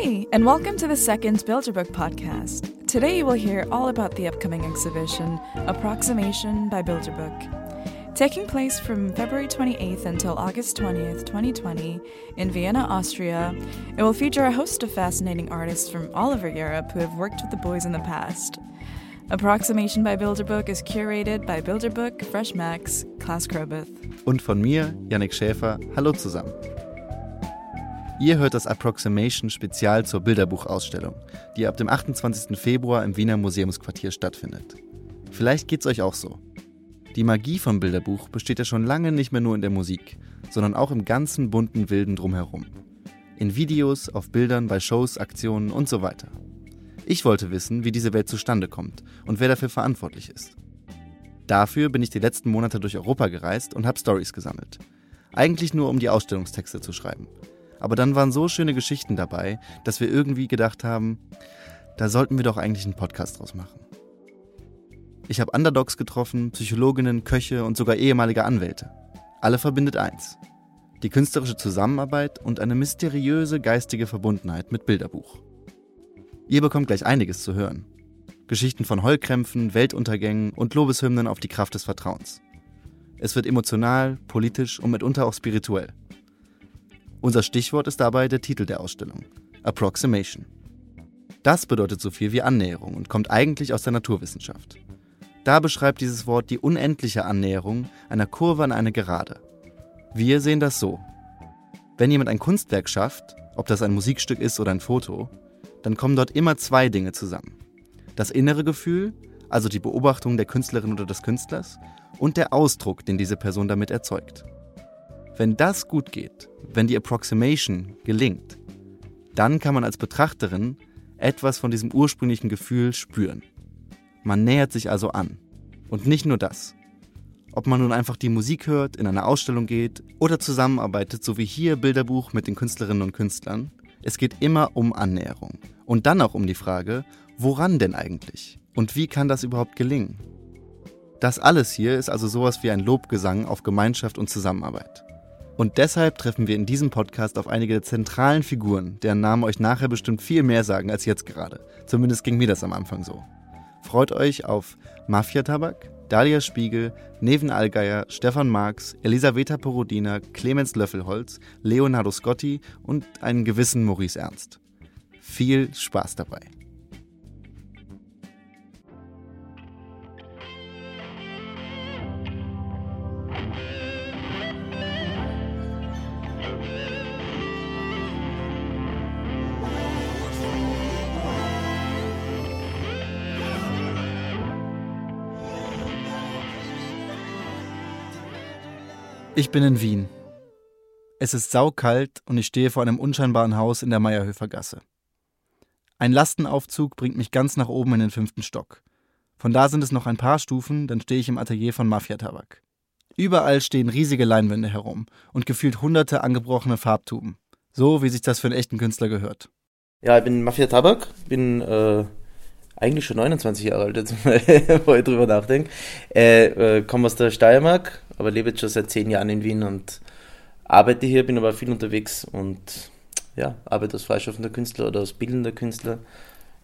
Hi, and welcome to the second Bilderbook podcast. Today you will hear all about the upcoming exhibition, Approximation by Bilderbook. Taking place from February 28th until August 20th, 2020, in Vienna, Austria, it will feature a host of fascinating artists from all over Europe who have worked with the boys in the past. Approximation by Bilderbook is curated by Bilderbook, Fresh Max, Klaus Krobeth. Und von mir, Yannick Schäfer, hallo zusammen. Ihr hört das Approximation Spezial zur Bilderbuchausstellung, die ab dem 28. Februar im Wiener Museumsquartier stattfindet. Vielleicht geht's euch auch so. Die Magie vom Bilderbuch besteht ja schon lange nicht mehr nur in der Musik, sondern auch im ganzen bunten Wilden drumherum. In Videos, auf Bildern, bei Shows, Aktionen und so weiter. Ich wollte wissen, wie diese Welt zustande kommt und wer dafür verantwortlich ist. Dafür bin ich die letzten Monate durch Europa gereist und habe Stories gesammelt. Eigentlich nur, um die Ausstellungstexte zu schreiben. Aber dann waren so schöne Geschichten dabei, dass wir irgendwie gedacht haben, da sollten wir doch eigentlich einen Podcast draus machen. Ich habe Underdogs getroffen, Psychologinnen, Köche und sogar ehemalige Anwälte. Alle verbindet eins. Die künstlerische Zusammenarbeit und eine mysteriöse geistige Verbundenheit mit Bilderbuch. Ihr bekommt gleich einiges zu hören. Geschichten von Heulkrämpfen, Weltuntergängen und Lobeshymnen auf die Kraft des Vertrauens. Es wird emotional, politisch und mitunter auch spirituell. Unser Stichwort ist dabei der Titel der Ausstellung, Approximation. Das bedeutet so viel wie Annäherung und kommt eigentlich aus der Naturwissenschaft. Da beschreibt dieses Wort die unendliche Annäherung einer Kurve an eine Gerade. Wir sehen das so. Wenn jemand ein Kunstwerk schafft, ob das ein Musikstück ist oder ein Foto, dann kommen dort immer zwei Dinge zusammen. Das innere Gefühl, also die Beobachtung der Künstlerin oder des Künstlers, und der Ausdruck, den diese Person damit erzeugt. Wenn das gut geht, wenn die Approximation gelingt, dann kann man als Betrachterin etwas von diesem ursprünglichen Gefühl spüren. Man nähert sich also an. Und nicht nur das. Ob man nun einfach die Musik hört, in eine Ausstellung geht oder zusammenarbeitet, so wie hier Bilderbuch mit den Künstlerinnen und Künstlern, es geht immer um Annäherung. Und dann auch um die Frage, woran denn eigentlich? Und wie kann das überhaupt gelingen? Das alles hier ist also sowas wie ein Lobgesang auf Gemeinschaft und Zusammenarbeit. Und deshalb treffen wir in diesem Podcast auf einige der zentralen Figuren, deren Namen euch nachher bestimmt viel mehr sagen als jetzt gerade. Zumindest ging mir das am Anfang so. Freut euch auf Mafia Tabak, Dalia Spiegel, Neven Allgeier, Stefan Marx, Elisaveta Porodina, Clemens Löffelholz, Leonardo Scotti und einen gewissen Maurice Ernst. Viel Spaß dabei. Ich bin in Wien. Es ist saukalt und ich stehe vor einem unscheinbaren Haus in der Meierhöfer Gasse. Ein Lastenaufzug bringt mich ganz nach oben in den fünften Stock. Von da sind es noch ein paar Stufen, dann stehe ich im Atelier von Mafia Tabak. Überall stehen riesige Leinwände herum und gefühlt hunderte angebrochene Farbtuben. So wie sich das für einen echten Künstler gehört. Ja, ich bin Mafia Tabak, bin äh, eigentlich schon 29 Jahre alt, jetzt, wo ich drüber nachdenke. Äh, äh, komme aus der Steiermark, aber lebe jetzt schon seit zehn Jahren in Wien und arbeite hier, bin aber viel unterwegs und ja, arbeite als freischaffender Künstler oder als bildender Künstler,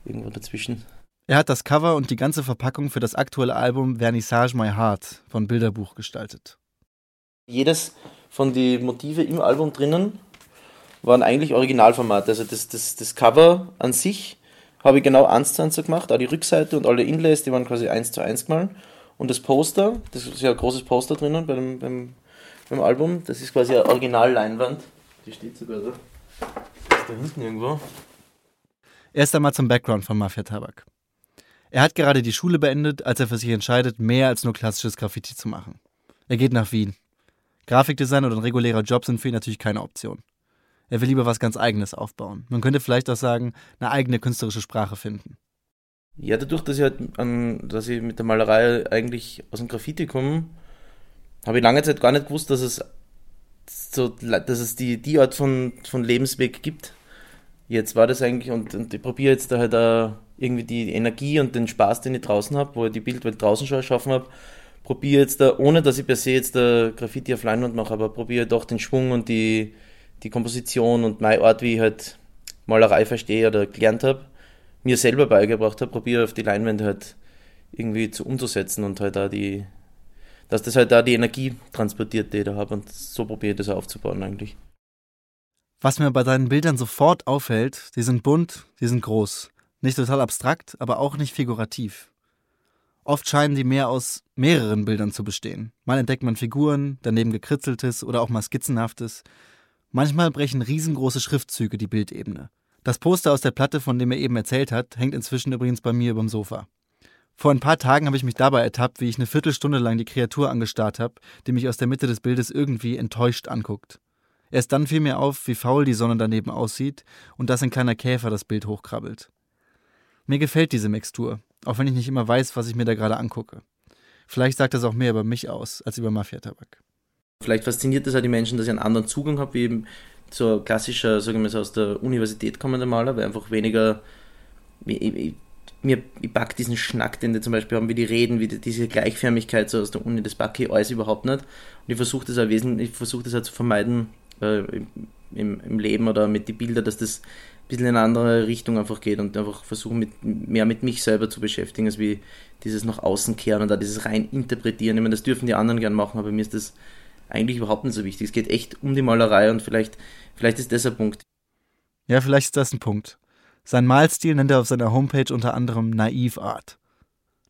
irgendwo dazwischen. Er hat das Cover und die ganze Verpackung für das aktuelle Album Vernissage My Heart von Bilderbuch gestaltet. Jedes von den Motive im Album drinnen waren eigentlich Originalformate. Also das, das, das Cover an sich habe ich genau eins zu eins so gemacht, auch die Rückseite und alle Inlays, die waren quasi eins zu eins gemalt. Und das Poster, das ist ja ein großes Poster drinnen beim, beim, beim Album, das ist quasi eine Originalleinwand. Die steht sogar da. Das ist da hinten irgendwo. Erst einmal zum Background von Mafia Tabak. Er hat gerade die Schule beendet, als er für sich entscheidet, mehr als nur klassisches Graffiti zu machen. Er geht nach Wien. Grafikdesign oder ein regulärer Job sind für ihn natürlich keine Option. Er will lieber was ganz Eigenes aufbauen. Man könnte vielleicht auch sagen, eine eigene künstlerische Sprache finden. Ja, dadurch, dass ich halt an, dass ich mit der Malerei eigentlich aus dem Graffiti komme, habe ich lange Zeit gar nicht gewusst, dass es so, dass es die, die Art von, von Lebensweg gibt. Jetzt war das eigentlich, und, und ich probiere jetzt da halt auch irgendwie die Energie und den Spaß, den ich draußen habe, wo ich die Bildwelt draußen schon erschaffen habe, probiere jetzt da, ohne dass ich per se jetzt da Graffiti auf Leinwand mache, aber probiere doch den Schwung und die, die Komposition und mein Ort, wie ich halt Malerei verstehe oder gelernt habe, mir selber beigebracht habe, probiere auf die Leinwände halt irgendwie zu umzusetzen und halt da die, dass das halt da die Energie transportiert, die ich da habe und so probiere ich das aufzubauen eigentlich. Was mir bei deinen Bildern sofort auffällt, die sind bunt, die sind groß. Nicht total abstrakt, aber auch nicht figurativ. Oft scheinen die mehr aus mehreren Bildern zu bestehen. Mal entdeckt man Figuren, daneben gekritzeltes oder auch mal skizzenhaftes. Manchmal brechen riesengroße Schriftzüge die Bildebene. Das Poster aus der Platte, von dem er eben erzählt hat, hängt inzwischen übrigens bei mir überm Sofa. Vor ein paar Tagen habe ich mich dabei ertappt, wie ich eine Viertelstunde lang die Kreatur angestarrt habe, die mich aus der Mitte des Bildes irgendwie enttäuscht anguckt. Erst dann fiel mir auf, wie faul die Sonne daneben aussieht und dass ein kleiner Käfer das Bild hochkrabbelt. Mir gefällt diese Mixtur, auch wenn ich nicht immer weiß, was ich mir da gerade angucke. Vielleicht sagt das auch mehr über mich aus als über Mafiatabak. Vielleicht fasziniert das auch die Menschen, dass ich einen anderen Zugang habe, wie eben so klassischer, sagen wir so aus der Universität kommender Maler, weil einfach weniger. Ich, ich, mir, ich diesen Schnack, den die zum Beispiel haben, wie die reden, wie die, diese Gleichförmigkeit so aus der Uni, das packe ich alles überhaupt nicht. Und ich versuche das auch wesentlich, ich versuche das auch zu vermeiden äh, im, im Leben oder mit den Bildern, dass das ein bisschen in eine andere Richtung einfach geht und einfach versuchen, mit, mehr mit mich selber zu beschäftigen, als wie dieses nach außen kehren und da dieses rein interpretieren. Ich meine, das dürfen die anderen gern machen, aber mir ist das eigentlich überhaupt nicht so wichtig. Es geht echt um die Malerei und vielleicht, vielleicht ist das ein Punkt. Ja, vielleicht ist das ein Punkt. Sein Malstil nennt er auf seiner Homepage unter anderem Naive Art.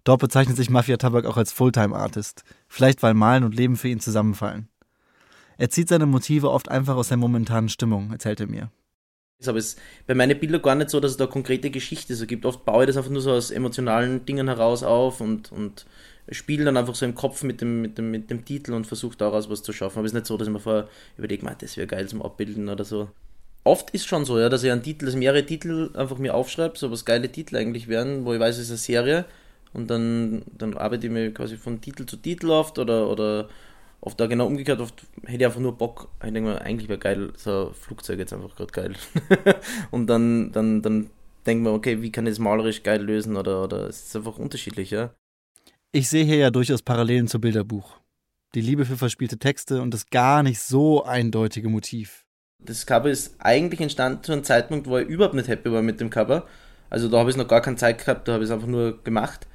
Dort bezeichnet sich Mafia Tabak auch als Fulltime-Artist, vielleicht weil Malen und Leben für ihn zusammenfallen. Er zieht seine Motive oft einfach aus der momentanen Stimmung, erzählt er mir. Aber es ist bei meinen Bildern gar nicht so, dass es da konkrete Geschichte so gibt. Oft baue ich das einfach nur so aus emotionalen Dingen heraus auf und, und spiele dann einfach so im Kopf mit dem, mit dem, mit dem Titel und versuche daraus was zu schaffen. Aber es ist nicht so, dass ich mir vorher überlege, das wäre geil zum Abbilden oder so. Oft ist schon so, ja, dass ich einen Titel, dass mehrere Titel einfach mir aufschreibe, so was geile Titel eigentlich wären, wo ich weiß, es ist eine Serie und dann, dann arbeite ich mir quasi von Titel zu Titel oft oder, oder oft da genau umgekehrt, oft hätte ich einfach nur Bock, ich denke mal, eigentlich wäre geil, so ein Flugzeug jetzt einfach gerade geil. und dann, dann, dann denkt man, okay, wie kann ich das malerisch geil lösen oder, oder es ist einfach unterschiedlich, ja. Ich sehe hier ja durchaus Parallelen zum Bilderbuch. Die Liebe für verspielte Texte und das gar nicht so eindeutige Motiv. Das Cover ist eigentlich entstanden zu einem Zeitpunkt, wo ich überhaupt nicht happy war mit dem Cover. Also da habe ich noch gar keine Zeit gehabt, da habe ich es einfach nur gemacht.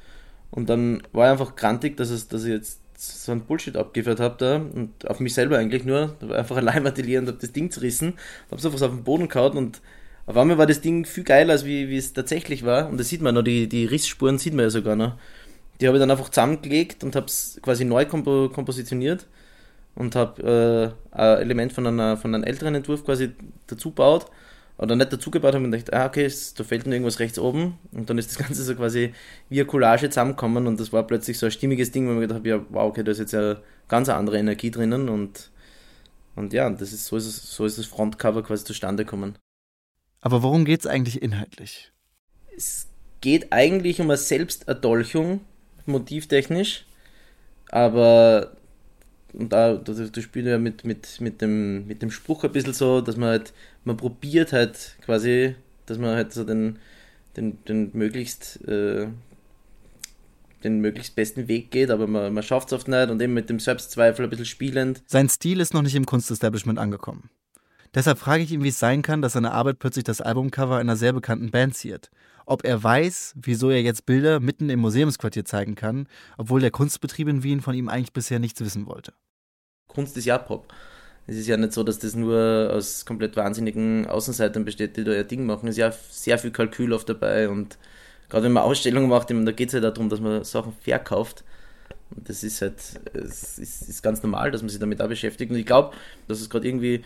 Und dann war ich einfach grantig, dass, es, dass ich jetzt so ein Bullshit abgeliefert habe da und auf mich selber eigentlich nur. Da war einfach ein Leimatelier und habe das Ding zerrissen, habe es einfach auf den Boden gehauen und auf einmal war das Ding viel geiler, als wie, wie es tatsächlich war. Und da sieht man noch, die, die Rissspuren sieht man ja sogar noch. Die habe ich dann einfach zusammengelegt und habe es quasi neu kompo kompositioniert und habe äh, ein Element von, einer, von einem älteren Entwurf quasi dazu gebaut oder nicht dazu gebaut habe und gedacht, ah, okay, da fällt mir irgendwas rechts oben und dann ist das Ganze so quasi wie eine Collage zusammengekommen und das war plötzlich so ein stimmiges Ding, wo ich gedacht habe, ja, wow, okay, da ist jetzt ja ganz andere Energie drinnen und, und ja, das ist, so, ist es, so ist das Frontcover quasi zustande gekommen. Aber worum geht es eigentlich inhaltlich? Es geht eigentlich um eine Selbsterdolchung, motivtechnisch, aber und da, da, da spielt ja mit, mit, mit, dem, mit dem Spruch ein bisschen so, dass man halt, man probiert halt quasi, dass man halt so den, den, den möglichst äh, den möglichst besten Weg geht, aber man, man schafft es oft nicht und eben mit dem Selbstzweifel ein bisschen spielend. Sein Stil ist noch nicht im Kunstestablishment angekommen. Deshalb frage ich ihn, wie es sein kann, dass seine Arbeit plötzlich das Albumcover einer sehr bekannten Band ziert. Ob er weiß, wieso er jetzt Bilder mitten im Museumsquartier zeigen kann, obwohl der Kunstbetrieb in Wien von ihm eigentlich bisher nichts wissen wollte. Kunst ist ja Pop. Es ist ja nicht so, dass das nur aus komplett wahnsinnigen Außenseitern besteht, die da ihr Ding machen. Es ist ja sehr viel Kalkül oft dabei und gerade wenn man Ausstellungen macht, da geht es ja darum, dass man Sachen verkauft. Und das ist halt, es ist, ist ganz normal, dass man sich damit auch beschäftigt. Und ich glaube, dass es gerade irgendwie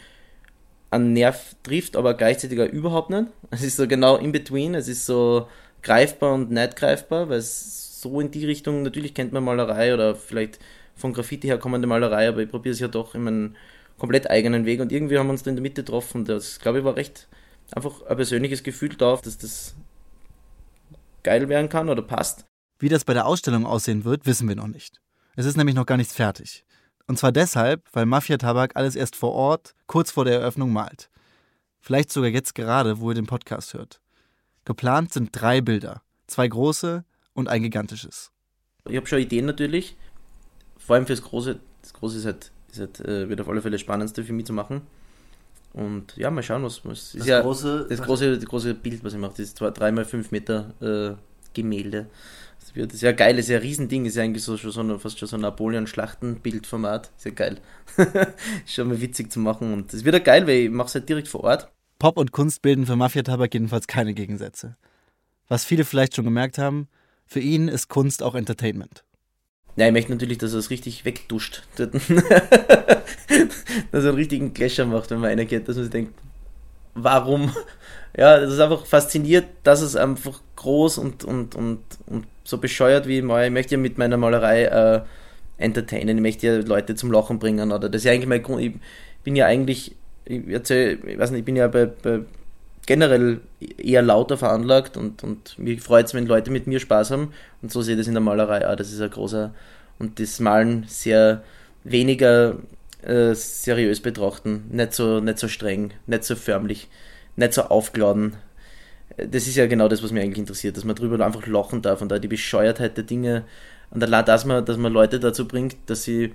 einen Nerv trifft, aber gleichzeitig auch überhaupt nicht. Es ist so genau in between, es ist so greifbar und nicht greifbar, weil es so in die Richtung, natürlich kennt man Malerei oder vielleicht von Graffiti her kommende Malerei, aber ich probiere es ja doch in meinen komplett eigenen Weg und irgendwie haben wir uns da in der Mitte getroffen. Das, glaube ich, war recht einfach ein persönliches Gefühl da, dass das geil werden kann oder passt. Wie das bei der Ausstellung aussehen wird, wissen wir noch nicht. Es ist nämlich noch gar nichts fertig. Und zwar deshalb, weil Mafia Tabak alles erst vor Ort, kurz vor der Eröffnung malt. Vielleicht sogar jetzt gerade, wo ihr den Podcast hört. Geplant sind drei Bilder. Zwei große und ein gigantisches. Ich habe schon Ideen natürlich. Vor allem fürs Große. Das Große ist halt, ist halt äh, wird auf alle Fälle das Spannendste für mich zu machen. Und ja, mal schauen, was, was Das ist ja große- das was- große, das große Bild, was ich mache, das ist zwar 3x5 Meter äh, Gemälde. Das wird ist ja geil, das ist ja ein Riesending, ist ja eigentlich so, schon so ein, fast schon so ein Napoleon-Schlachtenbildformat. Ist ja geil. ist schon mal witzig zu machen und es wird ja geil, weil ich mache es halt direkt vor Ort. Pop und Kunst bilden für Mafia-Tabak jedenfalls keine Gegensätze. Was viele vielleicht schon gemerkt haben, für ihn ist Kunst auch Entertainment. Ja, ich möchte natürlich, dass er es richtig wegduscht. dass er einen richtigen Clasher macht, wenn man einer geht, dass man sich denkt, warum? Ja, das ist einfach fasziniert, dass es einfach groß und, und, und, und so bescheuert wie ich mal. Ich möchte ja mit meiner Malerei äh, entertainen, ich möchte ja Leute zum Lachen bringen. Oder das ist ja eigentlich mein Grund. Ich bin ja eigentlich, ich erzähl, ich weiß nicht, ich bin ja bei, bei generell eher lauter veranlagt und, und mir freut es, wenn Leute mit mir Spaß haben. Und so sehe ich das in der Malerei auch. Das ist ein großer und das Malen sehr weniger äh, seriös betrachten. Nicht so, nicht so streng, nicht so förmlich, nicht so aufgeladen. Das ist ja genau das, was mich eigentlich interessiert, dass man drüber einfach lachen darf und da die Bescheuertheit der Dinge und allein, dass man, dass man Leute dazu bringt, dass sie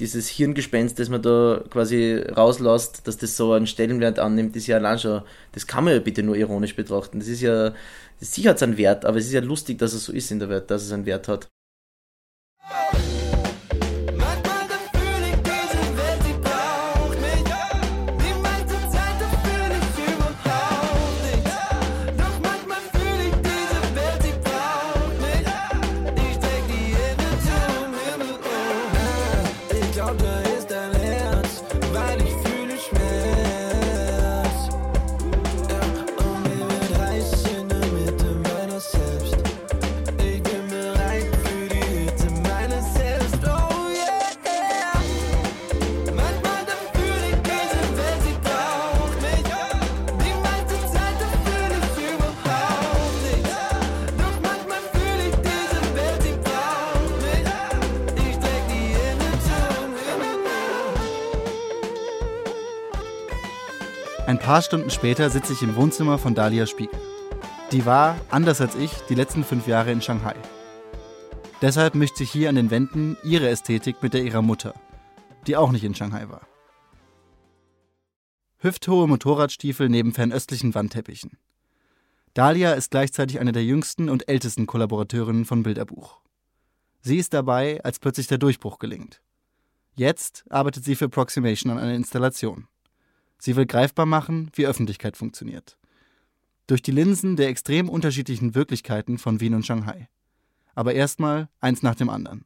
dieses Hirngespenst, das man da quasi rauslässt, dass das so einen Stellenwert annimmt, ist ja allein schon, das kann man ja bitte nur ironisch betrachten. Das ist ja, sicher hat es einen Wert, aber es ist ja lustig, dass es so ist in der Welt, dass es einen Wert hat. Paar Stunden später sitze ich im Wohnzimmer von Dalia Spiegel. Die war, anders als ich, die letzten fünf Jahre in Shanghai. Deshalb mischt sich hier an den Wänden ihre Ästhetik mit der ihrer Mutter, die auch nicht in Shanghai war. Hüfthohe Motorradstiefel neben fernöstlichen Wandteppichen. Dalia ist gleichzeitig eine der jüngsten und ältesten Kollaborateurinnen von Bilderbuch. Sie ist dabei, als plötzlich der Durchbruch gelingt. Jetzt arbeitet sie für Proximation an einer Installation. Sie will greifbar machen, wie Öffentlichkeit funktioniert. Durch die Linsen der extrem unterschiedlichen Wirklichkeiten von Wien und Shanghai. Aber erstmal eins nach dem anderen.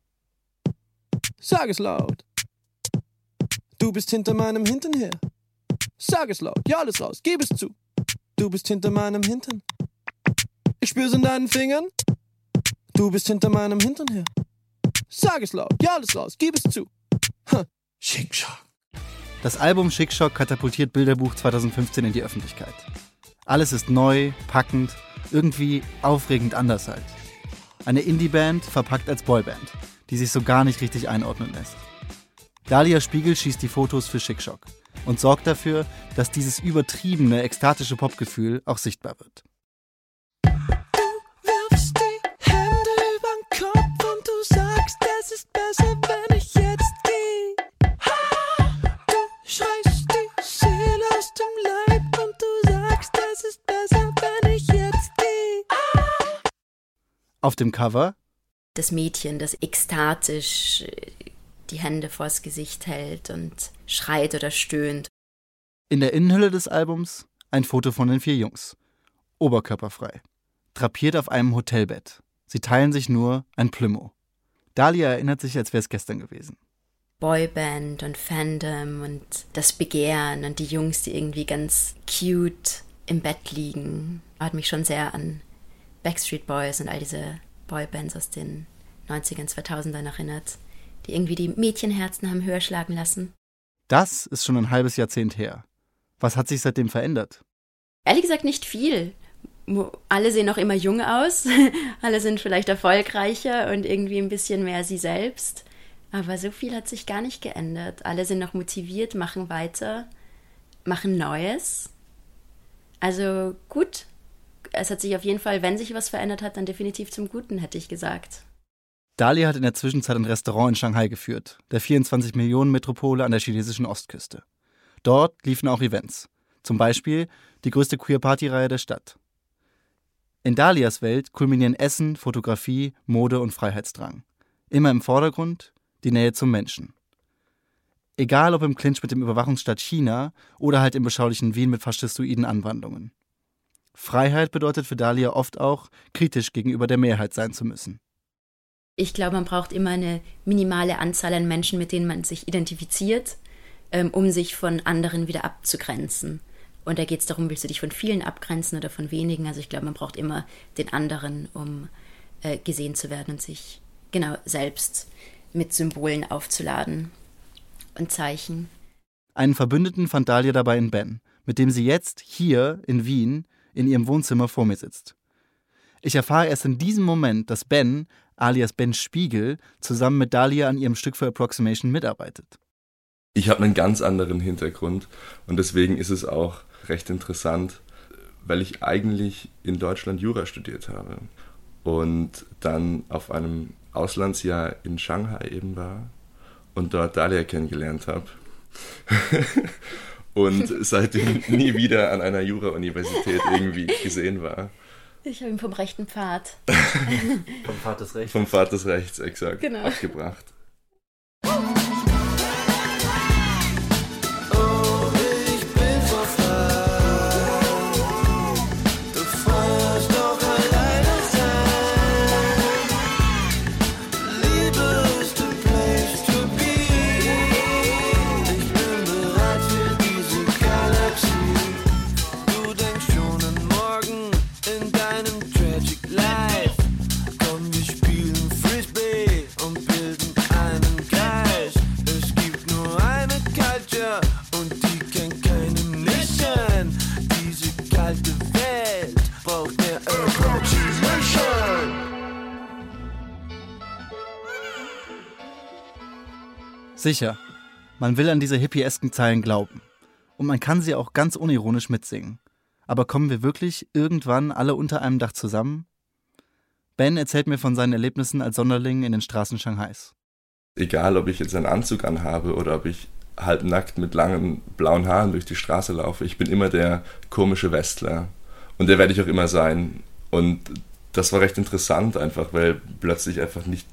Sag es laut. Du bist hinter meinem Hintern her. Sag es laut, ja alles raus, gib es zu. Du bist hinter meinem Hintern. Ich spür's in deinen Fingern. Du bist hinter meinem Hintern her. Sag es laut, ja alles raus, gib es zu. Ha. Schick, schack. Das Album Schick Shock katapultiert Bilderbuch 2015 in die Öffentlichkeit. Alles ist neu, packend, irgendwie aufregend anders halt. Eine Indie-Band verpackt als Boyband, die sich so gar nicht richtig einordnen lässt. Dalia Spiegel schießt die Fotos für Schick Shock und sorgt dafür, dass dieses übertriebene, ekstatische Popgefühl auch sichtbar wird. Auf dem Cover das Mädchen, das ekstatisch äh, die Hände vors Gesicht hält und schreit oder stöhnt. In der Innenhülle des Albums ein Foto von den vier Jungs. Oberkörperfrei. Drapiert auf einem Hotelbett. Sie teilen sich nur ein Plümo. Dalia erinnert sich, als wäre es gestern gewesen. Boyband und Fandom und das Begehren und die Jungs, die irgendwie ganz cute im Bett liegen, hat mich schon sehr an Backstreet Boys und all diese Boybands aus den 90ern, 2000ern erinnert, die irgendwie die Mädchenherzen haben höher schlagen lassen. Das ist schon ein halbes Jahrzehnt her. Was hat sich seitdem verändert? Ehrlich gesagt nicht viel. Alle sehen noch immer jung aus, alle sind vielleicht erfolgreicher und irgendwie ein bisschen mehr sie selbst. Aber so viel hat sich gar nicht geändert. Alle sind noch motiviert, machen weiter, machen Neues. Also gut. Es hat sich auf jeden Fall, wenn sich was verändert hat, dann definitiv zum Guten, hätte ich gesagt. Dali hat in der Zwischenzeit ein Restaurant in Shanghai geführt, der 24 Millionen Metropole an der chinesischen Ostküste. Dort liefen auch Events. Zum Beispiel die größte Queer-Party-Reihe der Stadt. In Dalias Welt kulminieren Essen, Fotografie, Mode und Freiheitsdrang. Immer im Vordergrund die Nähe zum Menschen. Egal ob im Clinch mit dem Überwachungsstaat China oder halt im beschaulichen Wien mit faschistoiden Anwandlungen. Freiheit bedeutet für Dalia oft auch, kritisch gegenüber der Mehrheit sein zu müssen. Ich glaube, man braucht immer eine minimale Anzahl an Menschen, mit denen man sich identifiziert, ähm, um sich von anderen wieder abzugrenzen. Und da geht es darum, willst du dich von vielen abgrenzen oder von wenigen? Also ich glaube, man braucht immer den anderen, um äh, gesehen zu werden und sich genau selbst mit Symbolen aufzuladen und Zeichen. Einen Verbündeten fand Dalia dabei in Ben, mit dem sie jetzt hier in Wien in ihrem Wohnzimmer vor mir sitzt. Ich erfahre erst in diesem Moment, dass Ben, alias Ben Spiegel, zusammen mit Dalia an ihrem Stück für Approximation mitarbeitet. Ich habe einen ganz anderen Hintergrund und deswegen ist es auch recht interessant, weil ich eigentlich in Deutschland Jura studiert habe und dann auf einem Auslandsjahr in Shanghai eben war und dort Dalia kennengelernt habe. und seitdem nie wieder an einer Jura-Universität irgendwie gesehen war. Ich habe ihn vom rechten Pfad. Vom Pfad des Rechts. Vom Pfad des Rechts exakt Genau. abgebracht. Sicher, man will an diese hippiesken Zeilen glauben. Und man kann sie auch ganz unironisch mitsingen. Aber kommen wir wirklich irgendwann alle unter einem Dach zusammen? Ben erzählt mir von seinen Erlebnissen als Sonderling in den Straßen Shanghais. Egal, ob ich jetzt einen Anzug anhabe oder ob ich halbnackt mit langen blauen Haaren durch die Straße laufe, ich bin immer der komische Westler. Und der werde ich auch immer sein. Und das war recht interessant einfach, weil plötzlich einfach nicht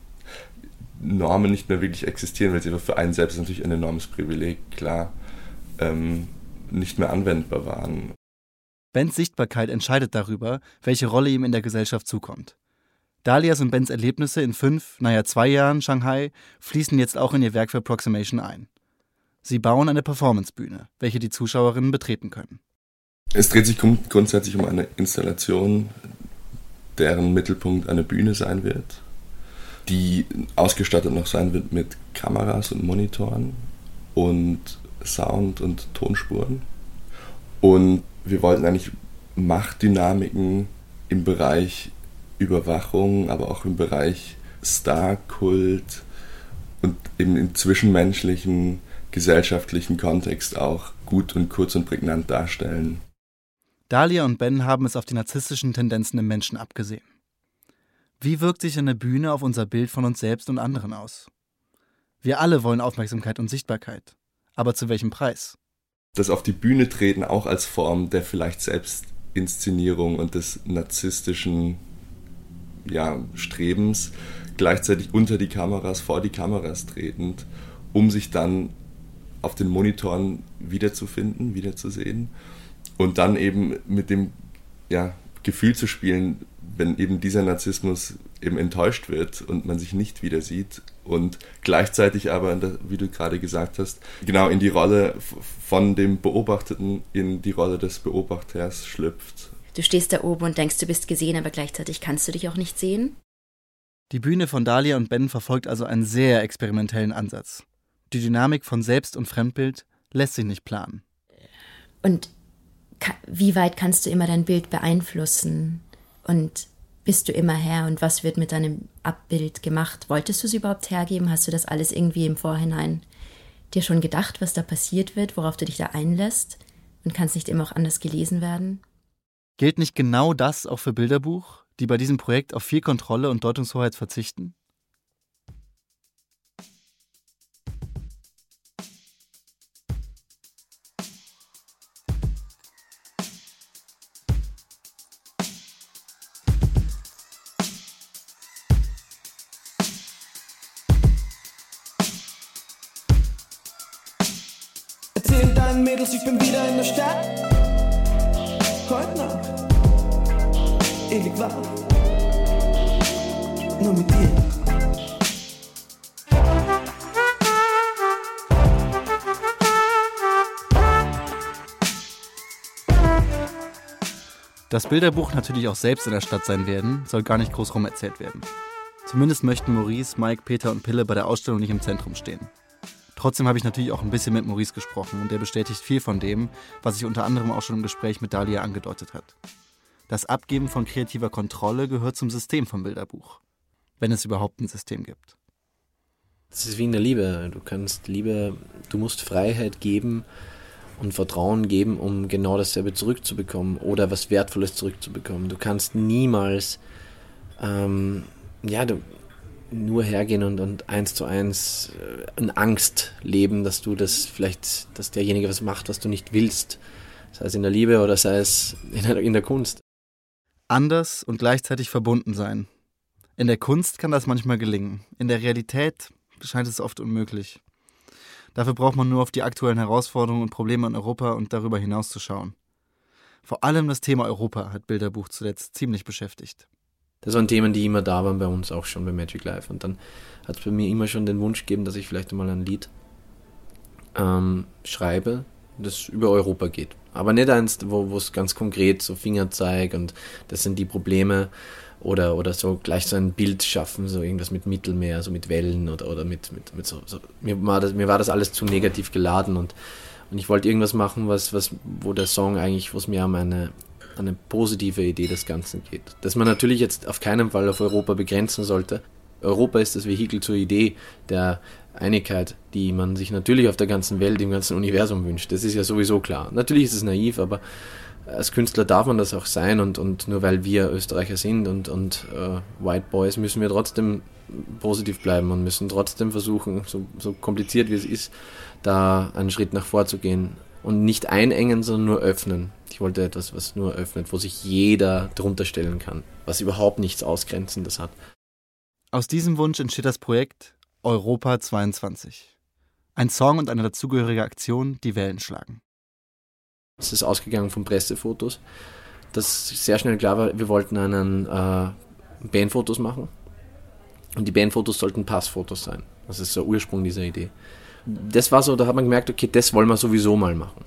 Normen nicht mehr wirklich existieren, weil sie aber für einen selbst natürlich ein enormes Privileg, klar, ähm, nicht mehr anwendbar waren. Bens Sichtbarkeit entscheidet darüber, welche Rolle ihm in der Gesellschaft zukommt. Dalias und Bens Erlebnisse in fünf, naja zwei Jahren Shanghai fließen jetzt auch in ihr Werk für Approximation ein. Sie bauen eine Performancebühne, welche die Zuschauerinnen betreten können. Es dreht sich grund grundsätzlich um eine Installation, deren Mittelpunkt eine Bühne sein wird, die ausgestattet noch sein wird mit Kameras und Monitoren und Sound- und Tonspuren. Und wir wollten eigentlich Machtdynamiken im Bereich Überwachung, aber auch im Bereich Starkult und eben im zwischenmenschlichen, gesellschaftlichen Kontext auch gut und kurz und prägnant darstellen. Dalia und Ben haben es auf die narzisstischen Tendenzen im Menschen abgesehen. Wie wirkt sich eine Bühne auf unser Bild von uns selbst und anderen aus? Wir alle wollen Aufmerksamkeit und Sichtbarkeit. Aber zu welchem Preis? Das auf die Bühne treten auch als Form der vielleicht Selbstinszenierung und des narzisstischen ja, Strebens, gleichzeitig unter die Kameras, vor die Kameras tretend, um sich dann auf den Monitoren wiederzufinden, wiederzusehen und dann eben mit dem ja, Gefühl zu spielen, wenn eben dieser Narzissmus eben enttäuscht wird und man sich nicht wieder sieht und gleichzeitig aber, wie du gerade gesagt hast, genau in die Rolle von dem Beobachteten, in die Rolle des Beobachters schlüpft. Du stehst da oben und denkst, du bist gesehen, aber gleichzeitig kannst du dich auch nicht sehen. Die Bühne von Dalia und Ben verfolgt also einen sehr experimentellen Ansatz. Die Dynamik von Selbst- und Fremdbild lässt sich nicht planen. Und wie weit kannst du immer dein Bild beeinflussen? Und bist du immer Herr? Und was wird mit deinem Abbild gemacht? Wolltest du es überhaupt hergeben? Hast du das alles irgendwie im Vorhinein dir schon gedacht, was da passiert wird, worauf du dich da einlässt? Und kann es nicht immer auch anders gelesen werden? Gilt nicht genau das auch für Bilderbuch, die bei diesem Projekt auf viel Kontrolle und Deutungshoheit verzichten? Meinen Mädels, ich bin wieder in der Stadt. Heute Nacht, ewig wach. Nur mit dir. Dass Bilderbuch natürlich auch selbst in der Stadt sein werden, soll gar nicht groß rum erzählt werden. Zumindest möchten Maurice, Mike, Peter und Pille bei der Ausstellung nicht im Zentrum stehen. Trotzdem habe ich natürlich auch ein bisschen mit Maurice gesprochen und der bestätigt viel von dem, was sich unter anderem auch schon im Gespräch mit Dalia angedeutet hat. Das Abgeben von kreativer Kontrolle gehört zum System vom Bilderbuch. Wenn es überhaupt ein System gibt. Das ist wie in der Liebe. Du kannst Liebe, du musst Freiheit geben und Vertrauen geben, um genau dasselbe zurückzubekommen oder was Wertvolles zurückzubekommen. Du kannst niemals ähm, ja, du, nur hergehen und, und eins zu eins äh, in Angst leben, dass du das vielleicht, dass derjenige was macht, was du nicht willst. Sei es in der Liebe oder sei es in der, in der Kunst. Anders und gleichzeitig verbunden sein. In der Kunst kann das manchmal gelingen. In der Realität scheint es oft unmöglich. Dafür braucht man nur auf die aktuellen Herausforderungen und Probleme in Europa und darüber hinaus zu schauen. Vor allem das Thema Europa hat Bilderbuch zuletzt ziemlich beschäftigt. Das waren Themen, die immer da waren bei uns, auch schon bei Magic Life. Und dann hat es bei mir immer schon den Wunsch gegeben, dass ich vielleicht einmal ein Lied ähm, schreibe, das über Europa geht. Aber nicht eins, wo es ganz konkret so Finger zeigt und das sind die Probleme oder, oder so gleich so ein Bild schaffen, so irgendwas mit Mittelmeer, so mit Wellen oder, oder mit, mit, mit so, so. Mir, war das, mir war das alles zu negativ geladen und, und ich wollte irgendwas machen, was, was, wo der Song eigentlich, wo es mir um eine, eine positive Idee des Ganzen geht. Dass man natürlich jetzt auf keinen Fall auf Europa begrenzen sollte. Europa ist das Vehikel zur Idee der Einigkeit, die man sich natürlich auf der ganzen Welt, im ganzen Universum wünscht. Das ist ja sowieso klar. Natürlich ist es naiv, aber als Künstler darf man das auch sein und, und nur weil wir Österreicher sind und, und äh, White Boys müssen wir trotzdem positiv bleiben und müssen trotzdem versuchen, so, so kompliziert wie es ist, da einen Schritt nach vor zu gehen und nicht einengen, sondern nur öffnen. Ich wollte etwas, was nur öffnet, wo sich jeder drunter stellen kann, was überhaupt nichts Ausgrenzendes hat. Aus diesem Wunsch entsteht das Projekt Europa 22. Ein Song und eine dazugehörige Aktion, die Wellen schlagen. Es ist ausgegangen von Pressefotos, dass sehr schnell klar war, wir wollten einen äh, Bandfotos machen. Und die Bandfotos sollten Passfotos sein. Das ist der Ursprung dieser Idee. Das war so, da hat man gemerkt, okay, das wollen wir sowieso mal machen.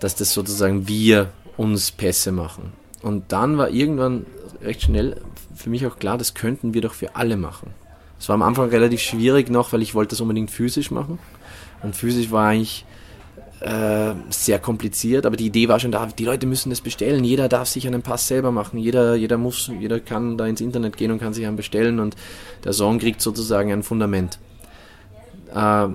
Dass das sozusagen wir uns Pässe machen. Und dann war irgendwann recht schnell für mich auch klar, das könnten wir doch für alle machen. Es war am Anfang relativ schwierig noch, weil ich wollte das unbedingt physisch machen. Und physisch war eigentlich äh, sehr kompliziert, aber die Idee war schon da, die Leute müssen das bestellen, jeder darf sich einen Pass selber machen, jeder, jeder muss, jeder kann da ins Internet gehen und kann sich einen bestellen und der Song kriegt sozusagen ein Fundament. Äh,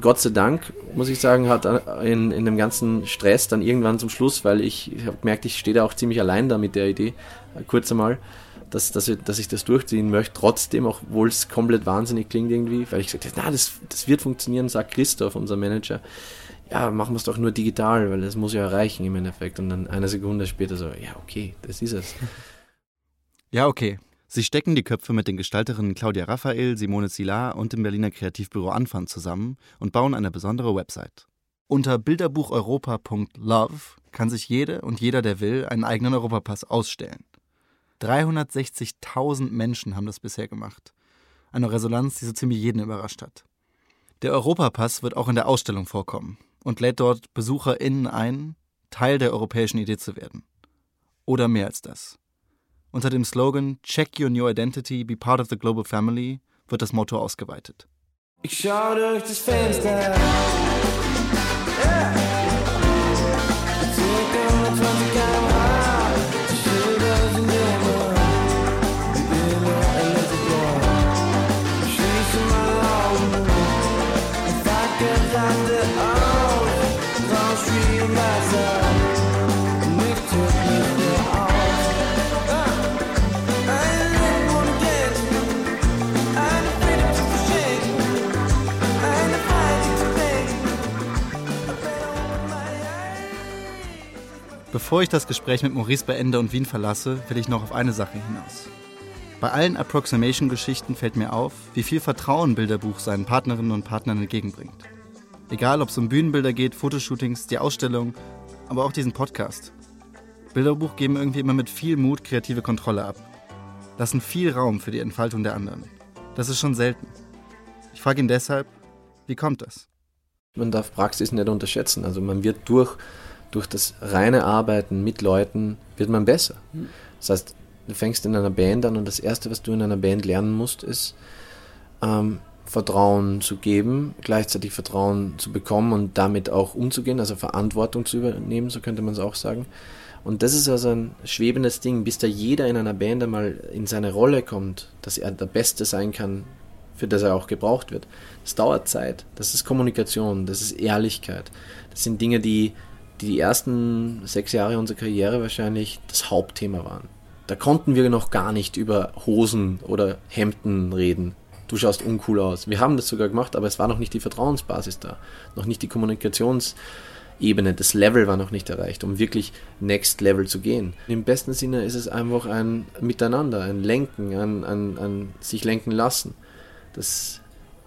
Gott sei Dank, muss ich sagen, hat in, in dem ganzen Stress dann irgendwann zum Schluss, weil ich, ich habe gemerkt, ich stehe da auch ziemlich allein da mit der Idee, äh, kurz einmal, dass, dass, ich, dass ich das durchziehen möchte, trotzdem, obwohl es komplett wahnsinnig klingt irgendwie, weil ich gesagt habe, na, das, das wird funktionieren, sagt Christoph, unser Manager ja, machen wir es doch nur digital, weil das muss ja erreichen im Endeffekt. Und dann eine Sekunde später so, ja, okay, das ist es. Ja, okay. Sie stecken die Köpfe mit den Gestalterinnen Claudia Raphael, Simone Zilar und dem Berliner Kreativbüro Anfang zusammen und bauen eine besondere Website. Unter bilderbucheuropa.love kann sich jede und jeder, der will, einen eigenen Europapass ausstellen. 360.000 Menschen haben das bisher gemacht. Eine Resonanz, die so ziemlich jeden überrascht hat. Der Europapass wird auch in der Ausstellung vorkommen und lädt dort BesucherInnen ein, Teil der europäischen Idee zu werden. Oder mehr als das. Unter dem Slogan Check Your New Identity, Be Part of the Global Family wird das Motto ausgeweitet. Ich schau durch das Fenster. Yeah. Bevor ich das Gespräch mit Maurice beende und Wien verlasse, will ich noch auf eine Sache hinaus. Bei allen Approximation-Geschichten fällt mir auf, wie viel Vertrauen Bilderbuch seinen Partnerinnen und Partnern entgegenbringt. Egal, ob es um Bühnenbilder geht, Fotoshootings, die Ausstellung, aber auch diesen Podcast. Bilderbuch geben irgendwie immer mit viel Mut kreative Kontrolle ab. Lassen viel Raum für die Entfaltung der anderen. Das ist schon selten. Ich frage ihn deshalb, wie kommt das? Man darf Praxis nicht unterschätzen. Also man wird durch, durch das reine Arbeiten mit Leuten, wird man besser. Das heißt, du fängst in einer Band an und das Erste, was du in einer Band lernen musst, ist ähm, Vertrauen zu geben, gleichzeitig Vertrauen zu bekommen und damit auch umzugehen, also Verantwortung zu übernehmen, so könnte man es auch sagen. Und das ist also ein schwebendes Ding, bis da jeder in einer Band einmal in seine Rolle kommt, dass er der Beste sein kann, für das er auch gebraucht wird. Das dauert Zeit. Das ist Kommunikation, das ist Ehrlichkeit. Das sind Dinge, die die, ersten sechs Jahre unserer Karriere wahrscheinlich das Hauptthema waren. Da konnten wir noch gar nicht über Hosen oder Hemden reden. Du schaust uncool aus. Wir haben das sogar gemacht, aber es war noch nicht die Vertrauensbasis da. Noch nicht die Kommunikationsebene. Das Level war noch nicht erreicht, um wirklich Next Level zu gehen. Im besten Sinne ist es einfach ein Miteinander, ein Lenken, ein, ein, ein sich lenken lassen. Das,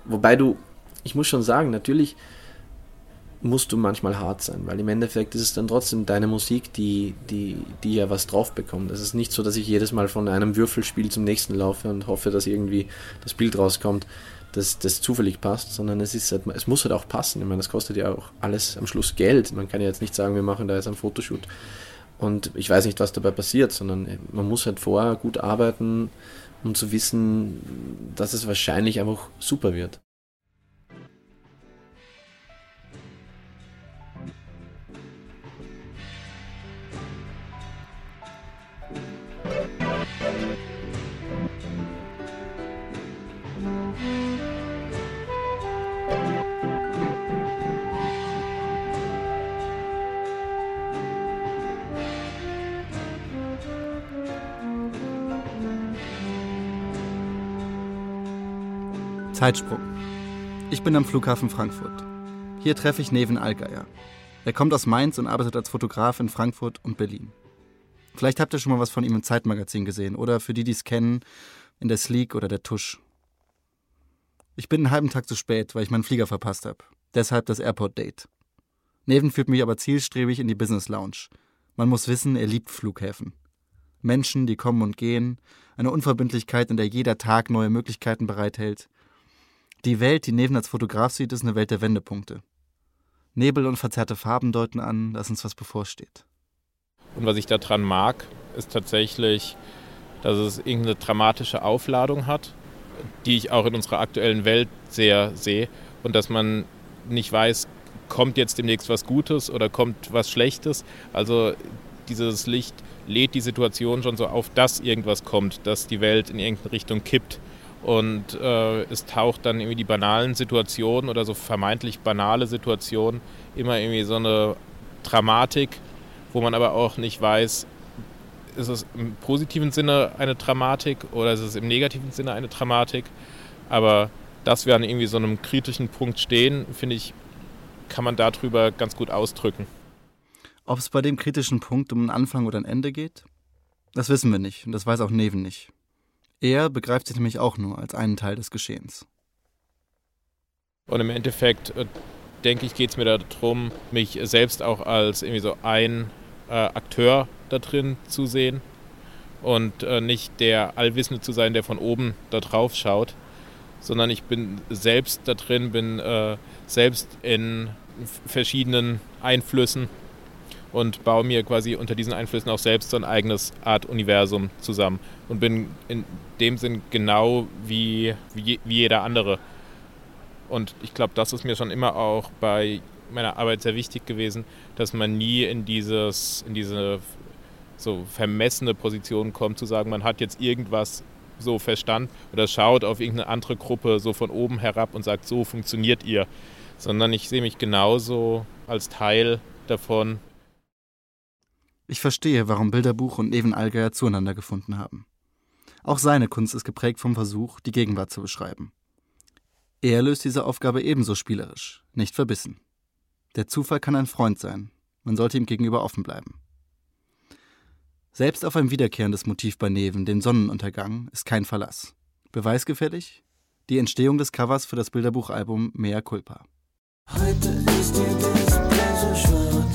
wobei du, ich muss schon sagen, natürlich musst du manchmal hart sein, weil im Endeffekt ist es dann trotzdem deine Musik, die, die, die ja was drauf bekommt. Es ist nicht so, dass ich jedes Mal von einem Würfelspiel zum nächsten laufe und hoffe, dass irgendwie das Bild rauskommt, das, das zufällig passt, sondern es ist halt, es muss halt auch passen. Ich meine, das kostet ja auch alles am Schluss Geld. Man kann ja jetzt nicht sagen, wir machen da jetzt einen Fotoshoot und ich weiß nicht, was dabei passiert, sondern man muss halt vorher gut arbeiten, um zu wissen, dass es wahrscheinlich einfach super wird. Zeitsprung. Ich bin am Flughafen Frankfurt. Hier treffe ich Neven Allgeier. Er kommt aus Mainz und arbeitet als Fotograf in Frankfurt und Berlin. Vielleicht habt ihr schon mal was von ihm im Zeitmagazin gesehen oder für die, die es kennen, in der Sleek oder der Tusch. Ich bin einen halben Tag zu spät, weil ich meinen Flieger verpasst habe. Deshalb das Airport-Date. Neven führt mich aber zielstrebig in die Business Lounge. Man muss wissen, er liebt Flughäfen. Menschen, die kommen und gehen, eine Unverbindlichkeit, in der jeder Tag neue Möglichkeiten bereithält. Die Welt, die Neven als Fotograf sieht, ist eine Welt der Wendepunkte. Nebel und verzerrte Farben deuten an, dass uns was bevorsteht. Und was ich daran mag, ist tatsächlich, dass es irgendeine dramatische Aufladung hat, die ich auch in unserer aktuellen Welt sehr sehe. Und dass man nicht weiß, kommt jetzt demnächst was Gutes oder kommt was Schlechtes. Also dieses Licht lädt die Situation schon so auf, dass irgendwas kommt, dass die Welt in irgendeine Richtung kippt. Und äh, es taucht dann irgendwie die banalen Situationen oder so vermeintlich banale Situationen immer irgendwie so eine Dramatik, wo man aber auch nicht weiß, ist es im positiven Sinne eine Dramatik oder ist es im negativen Sinne eine Dramatik. Aber dass wir an irgendwie so einem kritischen Punkt stehen, finde ich, kann man darüber ganz gut ausdrücken. Ob es bei dem kritischen Punkt um einen Anfang oder ein Ende geht? Das wissen wir nicht und das weiß auch Neven nicht. Er begreift sich nämlich auch nur als einen Teil des Geschehens. Und im Endeffekt, äh, denke ich, geht es mir darum, mich selbst auch als irgendwie so ein äh, Akteur da drin zu sehen und äh, nicht der Allwissende zu sein, der von oben da drauf schaut, sondern ich bin selbst da drin, bin äh, selbst in verschiedenen Einflüssen und baue mir quasi unter diesen Einflüssen auch selbst so ein eigenes Art Universum zusammen und bin in dem Sinn genau wie, wie, wie jeder andere. Und ich glaube, das ist mir schon immer auch bei meiner Arbeit sehr wichtig gewesen, dass man nie in dieses, in diese so vermessene Position kommt, zu sagen, man hat jetzt irgendwas so verstanden oder schaut auf irgendeine andere Gruppe so von oben herab und sagt, so funktioniert ihr, sondern ich sehe mich genauso als Teil davon. Ich verstehe, warum Bilderbuch und Neven Allgeier zueinander gefunden haben. Auch seine Kunst ist geprägt vom Versuch, die Gegenwart zu beschreiben. Er löst diese Aufgabe ebenso spielerisch, nicht verbissen. Der Zufall kann ein Freund sein, man sollte ihm gegenüber offen bleiben. Selbst auf ein wiederkehrendes Motiv bei Neven, den Sonnenuntergang, ist kein Verlass. Beweisgefällig? Die Entstehung des Covers für das Bilderbuchalbum Mea Culpa. Heute ist Display so schwarz, so schwarz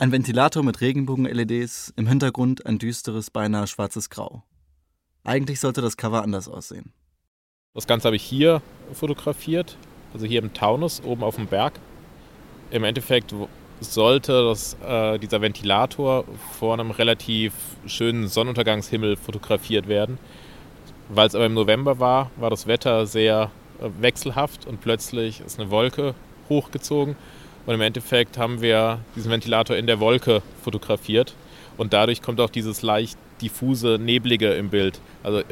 Ein Ventilator mit Regenbogen-LEDs, im Hintergrund ein düsteres, beinahe schwarzes Grau. Eigentlich sollte das Cover anders aussehen. Das Ganze habe ich hier fotografiert, also hier im Taunus, oben auf dem Berg. Im Endeffekt sollte das, äh, dieser Ventilator vor einem relativ schönen Sonnenuntergangshimmel fotografiert werden. Weil es aber im November war, war das Wetter sehr äh, wechselhaft und plötzlich ist eine Wolke hochgezogen. Und im Endeffekt haben wir diesen Ventilator in der Wolke fotografiert. Und dadurch kommt auch dieses leicht diffuse, neblige im Bild. Also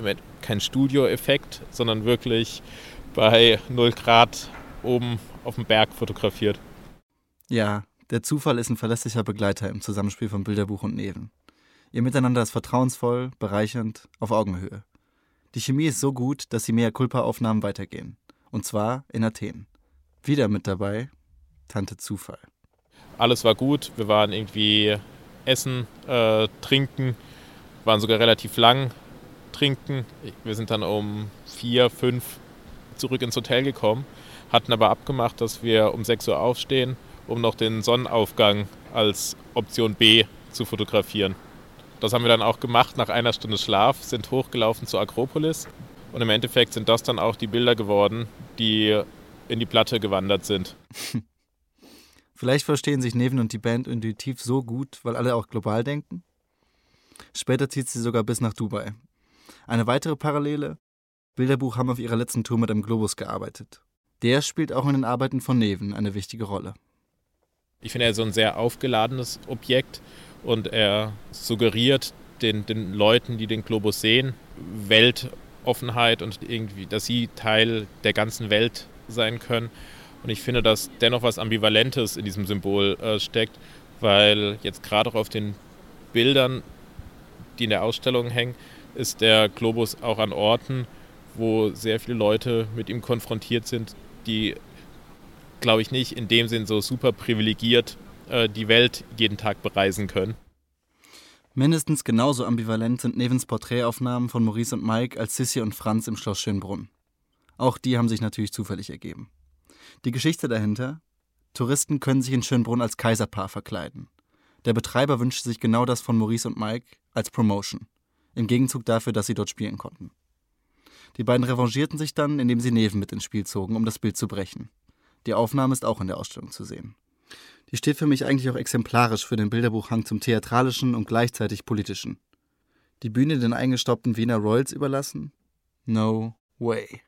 kein Studioeffekt, sondern wirklich bei 0 Grad oben auf dem Berg fotografiert. Ja, der Zufall ist ein verlässlicher Begleiter im Zusammenspiel von Bilderbuch und Neven. Ihr Miteinander ist vertrauensvoll, bereichernd, auf Augenhöhe. Die Chemie ist so gut, dass die Mea Culpa-Aufnahmen weitergehen. Und zwar in Athen. Wieder mit dabei Tante Zufall. Alles war gut. Wir waren irgendwie essen, äh, trinken, waren sogar relativ lang trinken. Wir sind dann um vier, fünf zurück ins Hotel gekommen, hatten aber abgemacht, dass wir um 6 Uhr aufstehen, um noch den Sonnenaufgang als Option B zu fotografieren. Das haben wir dann auch gemacht nach einer Stunde Schlaf, sind hochgelaufen zur Akropolis und im Endeffekt sind das dann auch die Bilder geworden, die in die Platte gewandert sind. Vielleicht verstehen sich Neven und die Band intuitiv so gut, weil alle auch global denken? Später zieht sie sogar bis nach Dubai. Eine weitere Parallele? Bilderbuch haben auf ihrer letzten Tour mit einem Globus gearbeitet. Der spielt auch in den Arbeiten von Neven eine wichtige Rolle. Ich finde, er ist so ein sehr aufgeladenes Objekt und er suggeriert den, den Leuten, die den Globus sehen, Weltoffenheit und irgendwie, dass sie Teil der ganzen Welt sein können. Und ich finde, dass dennoch was Ambivalentes in diesem Symbol äh, steckt, weil jetzt gerade auch auf den Bildern, die in der Ausstellung hängen, ist der Globus auch an Orten, wo sehr viele Leute mit ihm konfrontiert sind, die glaube ich, nicht in dem Sinn so super privilegiert äh, die Welt jeden Tag bereisen können. Mindestens genauso ambivalent sind Nevens Porträtaufnahmen von Maurice und Mike als Sissi und Franz im Schloss Schönbrunn. Auch die haben sich natürlich zufällig ergeben. Die Geschichte dahinter? Touristen können sich in Schönbrunn als Kaiserpaar verkleiden. Der Betreiber wünschte sich genau das von Maurice und Mike als Promotion. Im Gegenzug dafür, dass sie dort spielen konnten. Die beiden revanchierten sich dann, indem sie Neven mit ins Spiel zogen, um das Bild zu brechen. Die Aufnahme ist auch in der Ausstellung zu sehen. Die steht für mich eigentlich auch exemplarisch für den Bilderbuchhang zum Theatralischen und gleichzeitig Politischen. Die Bühne den eingestaubten Wiener Royals überlassen? No way.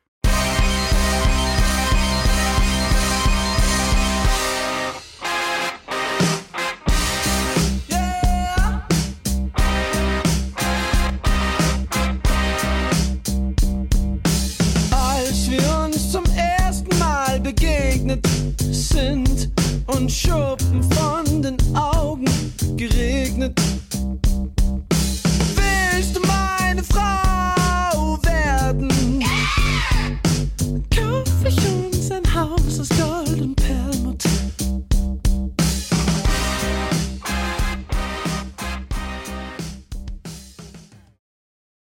Schuppen von den Augen geregnet. Willst du meine Frau werden? Kauf ich uns ein Haus aus Gold und Perlmutt.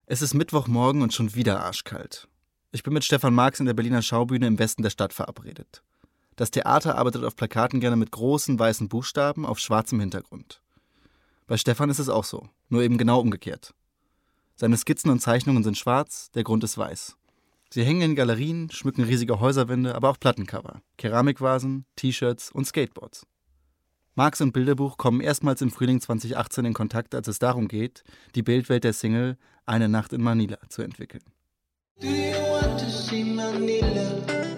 Es ist Mittwochmorgen und schon wieder arschkalt. Ich bin mit Stefan Marx in der Berliner Schaubühne im Westen der Stadt verabredet. Das Theater arbeitet auf Plakaten gerne mit großen weißen Buchstaben auf schwarzem Hintergrund. Bei Stefan ist es auch so, nur eben genau umgekehrt. Seine Skizzen und Zeichnungen sind schwarz, der Grund ist weiß. Sie hängen in Galerien, schmücken riesige Häuserwände, aber auch Plattencover, Keramikvasen, T-Shirts und Skateboards. Marx und Bilderbuch kommen erstmals im Frühling 2018 in Kontakt, als es darum geht, die Bildwelt der Single Eine Nacht in Manila zu entwickeln. Do you want to see Manila?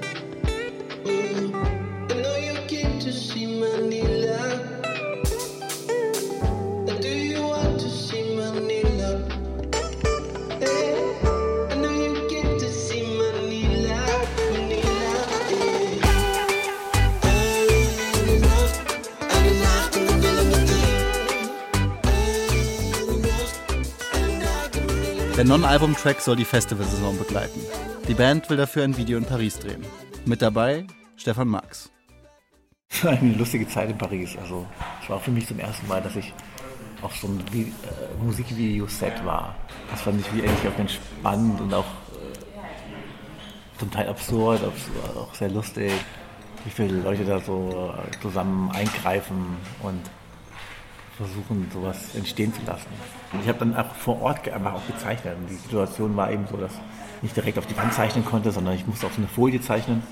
Der Non-Album-Track soll die Festivalsaison begleiten. Die Band will dafür ein Video in Paris drehen. Mit dabei Stefan Marx. Es war eine lustige Zeit in Paris. Also es war für mich zum ersten Mal, dass ich auf so einem äh, Musikvideo-Set war. Das fand ich eigentlich auch ganz spannend und auch äh, zum Teil absurd, abs- auch sehr lustig. Wie viele Leute da so äh, zusammen eingreifen und versuchen, sowas entstehen zu lassen. Und ich habe dann auch vor Ort einfach auch gezeichnet. Und die Situation war eben so, dass ich nicht direkt auf die Wand zeichnen konnte, sondern ich musste auf so eine Folie zeichnen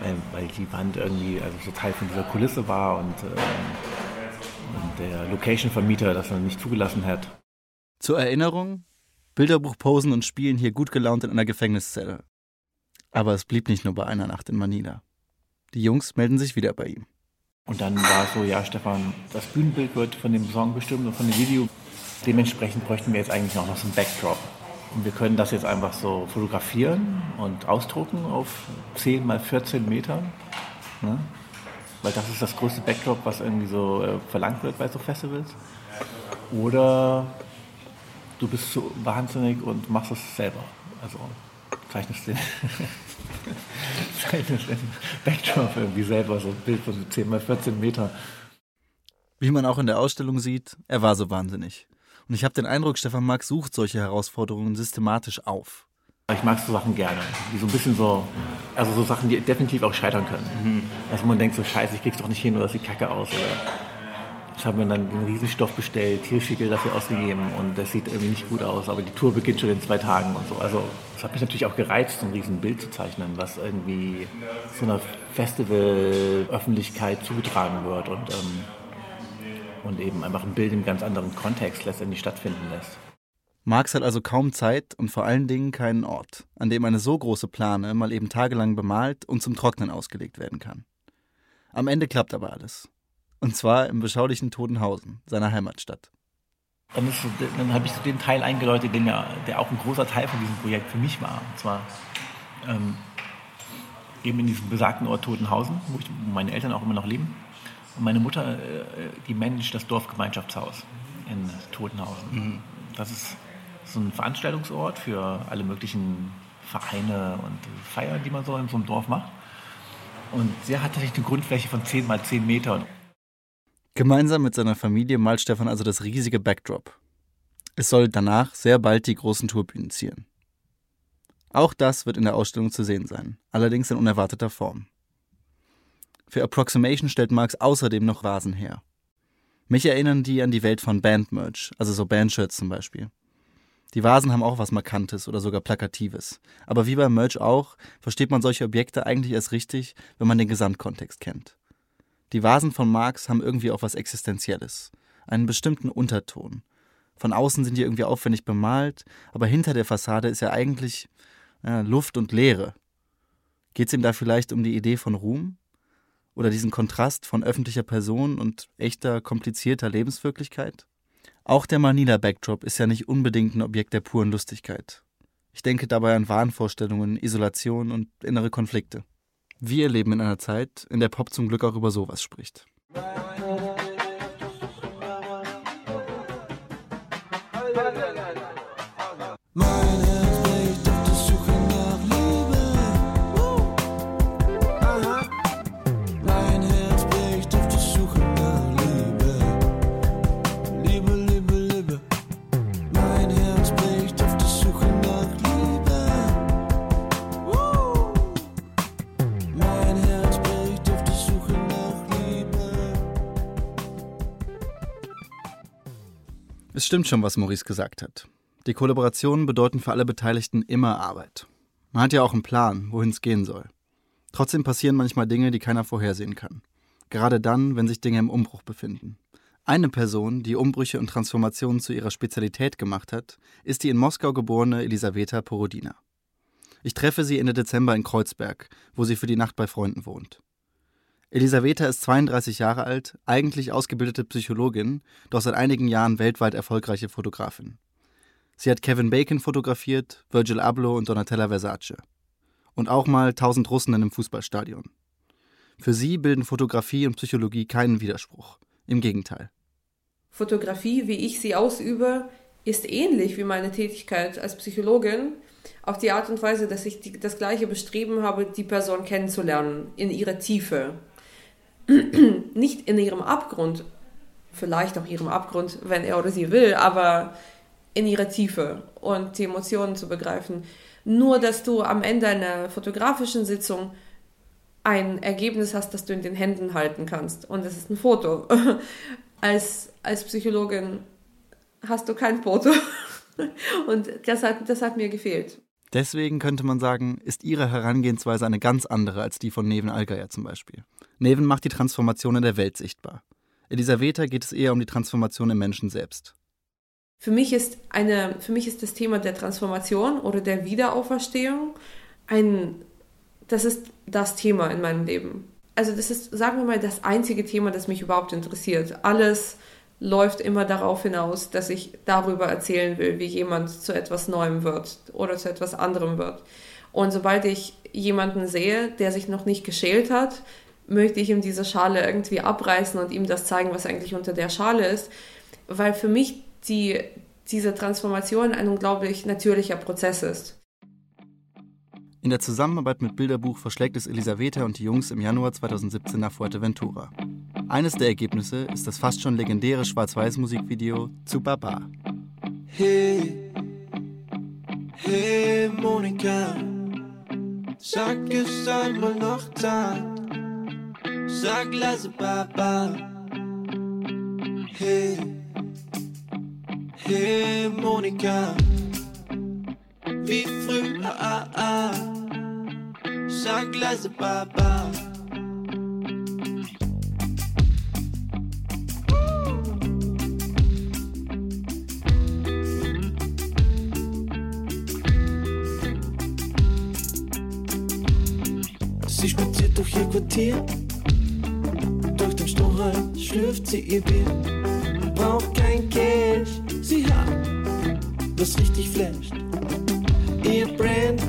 weil, weil die Wand irgendwie also so Teil von dieser Kulisse war und, ähm, und der Location-Vermieter das dann nicht zugelassen hat. Zur Erinnerung, Bilderbuch posen und spielen hier gut gelaunt in einer Gefängniszelle. Aber es blieb nicht nur bei einer Nacht in Manila. Die Jungs melden sich wieder bei ihm. Und dann war es so, ja Stefan, das Bühnenbild wird von dem Song bestimmt und von dem Video. Dementsprechend bräuchten wir jetzt eigentlich auch noch so einen Backdrop. Und wir können das jetzt einfach so fotografieren und ausdrucken auf 10 mal 14 Meter. Ne? Weil das ist das größte Backdrop, was irgendwie so äh, verlangt wird bei so Festivals. Oder du bist so wahnsinnig und machst es selber. Also zeichnest den, zeichnest den Backdrop irgendwie selber, so ein Bild von 10 mal 14 Meter. Wie man auch in der Ausstellung sieht, er war so wahnsinnig. Und ich habe den Eindruck, Stefan Marx sucht solche Herausforderungen systematisch auf. Ich mag so Sachen gerne, die so ein bisschen so, also so Sachen, die definitiv auch scheitern können. Also man denkt so, scheiße, ich krieg's doch nicht hin oder das sieht kacke aus. Oder ich habe mir dann den Riesenstoff bestellt, Tierschickel dafür ausgegeben und das sieht irgendwie nicht gut aus, aber die Tour beginnt schon in zwei Tagen und so. Also es hat mich natürlich auch gereizt, so ein Riesenbild zu zeichnen, was irgendwie so einer Festival-Öffentlichkeit zugetragen wird und, ähm, und eben einfach ein Bild im ganz anderen Kontext letztendlich stattfinden lässt. Marx hat also kaum Zeit und vor allen Dingen keinen Ort, an dem eine so große Plane mal eben tagelang bemalt und zum Trocknen ausgelegt werden kann. Am Ende klappt aber alles. Und zwar im beschaulichen Totenhausen, seiner Heimatstadt. Dann, so, dann habe ich so den Teil eingeläutet, den ja, der auch ein großer Teil von diesem Projekt für mich war. Und zwar ähm, eben in diesem besagten Ort Totenhausen, wo, ich, wo meine Eltern auch immer noch leben. Und meine Mutter, äh, die managt das Dorfgemeinschaftshaus in Totenhausen. Das ist so ein Veranstaltungsort für alle möglichen Vereine und Feiern, die man so in so einem Dorf macht. Und sie hat tatsächlich eine Grundfläche von 10 mal 10 Metern. Gemeinsam mit seiner Familie malt Stefan also das riesige Backdrop. Es soll danach sehr bald die großen Tourbühnen zieren. Auch das wird in der Ausstellung zu sehen sein, allerdings in unerwarteter Form. Für Approximation stellt Marx außerdem noch Vasen her. Mich erinnern die an die Welt von Bandmerch, also so Bandshirts zum Beispiel. Die Vasen haben auch was Markantes oder sogar Plakatives. Aber wie beim Merch auch, versteht man solche Objekte eigentlich erst richtig, wenn man den Gesamtkontext kennt. Die Vasen von Marx haben irgendwie auch was Existenzielles, einen bestimmten Unterton. Von außen sind die irgendwie aufwendig bemalt, aber hinter der Fassade ist ja eigentlich ja, Luft und Leere. Geht es ihm da vielleicht um die Idee von Ruhm? Oder diesen Kontrast von öffentlicher Person und echter, komplizierter Lebenswirklichkeit? Auch der Manila Backdrop ist ja nicht unbedingt ein Objekt der puren Lustigkeit. Ich denke dabei an Wahnvorstellungen, Isolation und innere Konflikte. Wir leben in einer Zeit, in der Pop zum Glück auch über sowas spricht. Stimmt schon, was Maurice gesagt hat. Die Kollaborationen bedeuten für alle Beteiligten immer Arbeit. Man hat ja auch einen Plan, wohin es gehen soll. Trotzdem passieren manchmal Dinge, die keiner vorhersehen kann. Gerade dann, wenn sich Dinge im Umbruch befinden. Eine Person, die Umbrüche und Transformationen zu ihrer Spezialität gemacht hat, ist die in Moskau geborene Elisaveta Porodina. Ich treffe sie Ende Dezember in Kreuzberg, wo sie für die Nacht bei Freunden wohnt. Elisaveta ist 32 Jahre alt, eigentlich ausgebildete Psychologin, doch seit einigen Jahren weltweit erfolgreiche Fotografin. Sie hat Kevin Bacon fotografiert, Virgil Abloh und Donatella Versace. Und auch mal tausend Russen in einem Fußballstadion. Für sie bilden Fotografie und Psychologie keinen Widerspruch. Im Gegenteil. Fotografie, wie ich sie ausübe, ist ähnlich wie meine Tätigkeit als Psychologin. Auf die Art und Weise, dass ich die, das gleiche Bestreben habe, die Person kennenzulernen in ihrer Tiefe. Nicht in ihrem Abgrund, vielleicht auch ihrem Abgrund, wenn er oder sie will, aber in ihrer Tiefe und die Emotionen zu begreifen. Nur, dass du am Ende einer fotografischen Sitzung ein Ergebnis hast, das du in den Händen halten kannst. Und es ist ein Foto. Als, als Psychologin hast du kein Foto. Und das hat, das hat mir gefehlt. Deswegen könnte man sagen, ist ihre Herangehensweise eine ganz andere als die von Neven Allgeier zum Beispiel. Neven macht die Transformation in der Welt sichtbar. Elisaveta geht es eher um die Transformation im Menschen selbst. Für mich ist eine, für mich ist das Thema der Transformation oder der Wiederauferstehung ein, das ist das Thema in meinem Leben. Also das ist, sagen wir mal, das einzige Thema, das mich überhaupt interessiert. Alles läuft immer darauf hinaus, dass ich darüber erzählen will, wie jemand zu etwas Neuem wird oder zu etwas anderem wird. Und sobald ich jemanden sehe, der sich noch nicht geschält hat, möchte ich ihm diese Schale irgendwie abreißen und ihm das zeigen, was eigentlich unter der Schale ist, weil für mich die, diese Transformation ein unglaublich natürlicher Prozess ist. In der Zusammenarbeit mit Bilderbuch verschlägt es Elisaveta und die Jungs im Januar 2017 nach Fuerteventura. Eines der Ergebnisse ist das fast schon legendäre Schwarz-Weiß-Musikvideo zu Baba. Hey, hey Monika, sag es einmal noch Tat, sag leise Baba. Hey, hey Monika, wie früher, ah, ah, sag leise Baba. Sie spaziert durch ihr Quartier. Durch den Strohhalm schlürft sie ihr Bier. Braucht kein Cash, sie hat was richtig flasht. Ihr Brand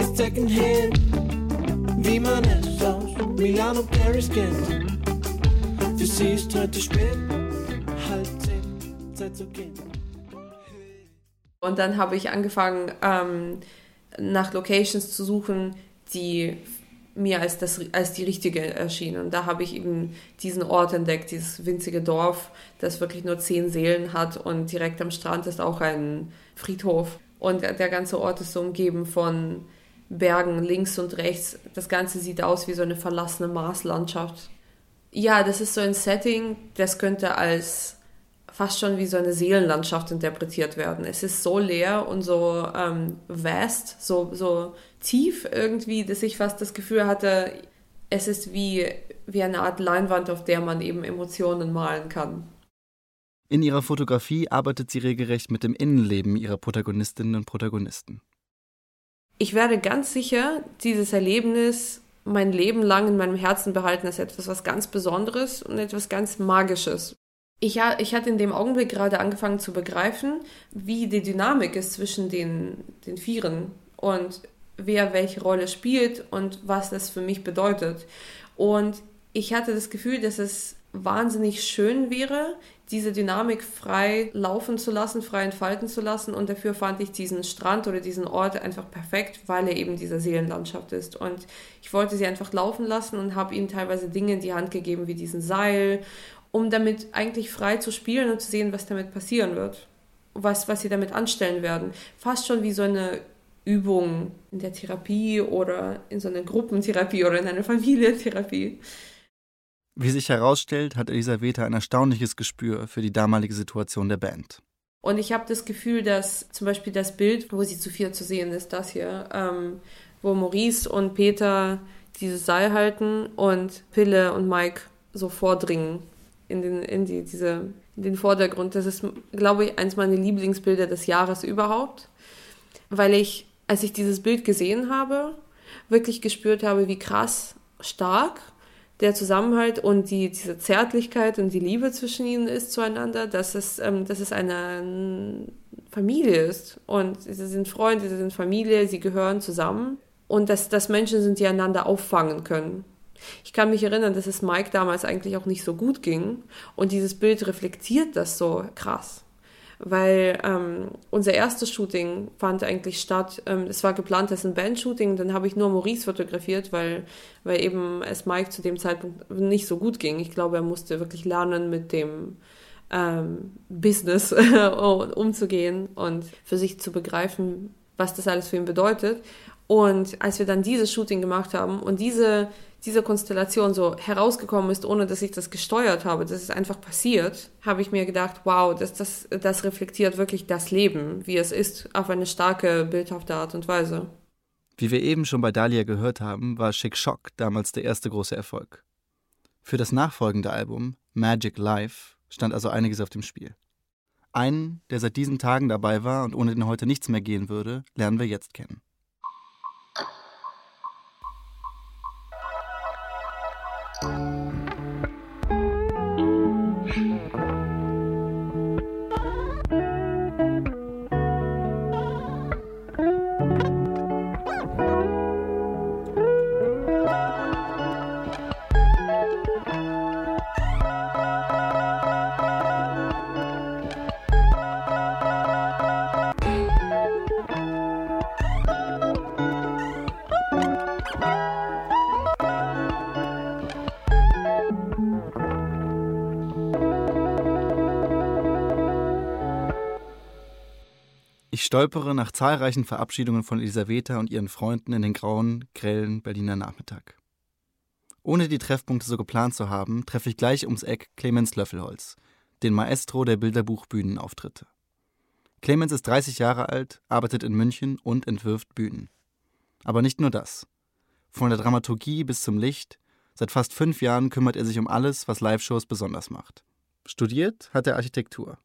ist Secondhand, wie man es aus Milano Paris kennt. Für sie ist heute spät, halb zehn, Zeit zu gehen. Und dann habe ich angefangen, ähm, nach Locations zu suchen, die mir als, das, als die richtige erschienen. Und da habe ich eben diesen Ort entdeckt, dieses winzige Dorf, das wirklich nur zehn Seelen hat und direkt am Strand ist auch ein Friedhof. Und der ganze Ort ist so umgeben von Bergen links und rechts. Das Ganze sieht aus wie so eine verlassene Marslandschaft. Ja, das ist so ein Setting, das könnte als fast schon wie so eine Seelenlandschaft interpretiert werden. Es ist so leer und so ähm, vast, so, so tief irgendwie, dass ich fast das Gefühl hatte, es ist wie, wie eine Art Leinwand, auf der man eben Emotionen malen kann. In ihrer Fotografie arbeitet sie regelrecht mit dem Innenleben ihrer Protagonistinnen und Protagonisten. Ich werde ganz sicher dieses Erlebnis mein Leben lang in meinem Herzen behalten als etwas was ganz Besonderes und etwas ganz Magisches. Ich, ich hatte in dem Augenblick gerade angefangen zu begreifen, wie die Dynamik ist zwischen den, den Vieren und wer welche Rolle spielt und was das für mich bedeutet. Und ich hatte das Gefühl, dass es wahnsinnig schön wäre, diese Dynamik frei laufen zu lassen, frei entfalten zu lassen. Und dafür fand ich diesen Strand oder diesen Ort einfach perfekt, weil er eben diese Seelenlandschaft ist. Und ich wollte sie einfach laufen lassen und habe ihnen teilweise Dinge in die Hand gegeben, wie diesen Seil, um damit eigentlich frei zu spielen und zu sehen, was damit passieren wird. Was, was sie damit anstellen werden. Fast schon wie so eine Übung in der Therapie oder in so einer Gruppentherapie oder in einer Familientherapie. Wie sich herausstellt, hat Elisaveta ein erstaunliches Gespür für die damalige Situation der Band. Und ich habe das Gefühl, dass zum Beispiel das Bild, wo sie zu vier zu sehen ist, das hier, ähm, wo Maurice und Peter dieses Seil halten und Pille und Mike so vordringen in den, in die, diese, in den Vordergrund. Das ist, glaube ich, eins meiner Lieblingsbilder des Jahres überhaupt, weil ich, als ich dieses Bild gesehen habe, wirklich gespürt habe, wie krass stark der Zusammenhalt und die, diese Zärtlichkeit und die Liebe zwischen ihnen ist zueinander, dass es, ähm, dass es eine Familie ist. Und sie sind Freunde, sie sind Familie, sie gehören zusammen. Und dass, dass Menschen sind, die einander auffangen können. Ich kann mich erinnern, dass es Mike damals eigentlich auch nicht so gut ging. Und dieses Bild reflektiert das so krass. Weil ähm, unser erstes Shooting fand eigentlich statt. Ähm, es war geplant als ein Band-Shooting, dann habe ich nur Maurice fotografiert, weil, weil eben es Mike zu dem Zeitpunkt nicht so gut ging. Ich glaube, er musste wirklich lernen, mit dem ähm, Business umzugehen und für sich zu begreifen, was das alles für ihn bedeutet. Und als wir dann dieses Shooting gemacht haben und diese, diese Konstellation so herausgekommen ist, ohne dass ich das gesteuert habe, das ist einfach passiert, habe ich mir gedacht, wow, das, das, das reflektiert wirklich das Leben, wie es ist, auf eine starke, bildhafte Art und Weise. Wie wir eben schon bei Dahlia gehört haben, war Chic Shock damals der erste große Erfolg. Für das nachfolgende Album, Magic Life, stand also einiges auf dem Spiel. Einen, der seit diesen Tagen dabei war und ohne den heute nichts mehr gehen würde, lernen wir jetzt kennen. Bye. Ich stolpere nach zahlreichen Verabschiedungen von Elisabetta und ihren Freunden in den grauen, grellen Berliner Nachmittag. Ohne die Treffpunkte so geplant zu haben, treffe ich gleich ums Eck Clemens Löffelholz, den Maestro der Bilderbuch-Bühnenauftritte. Clemens ist 30 Jahre alt, arbeitet in München und entwirft Bühnen. Aber nicht nur das. Von der Dramaturgie bis zum Licht, seit fast fünf Jahren kümmert er sich um alles, was Live-Shows besonders macht. Studiert hat er Architektur.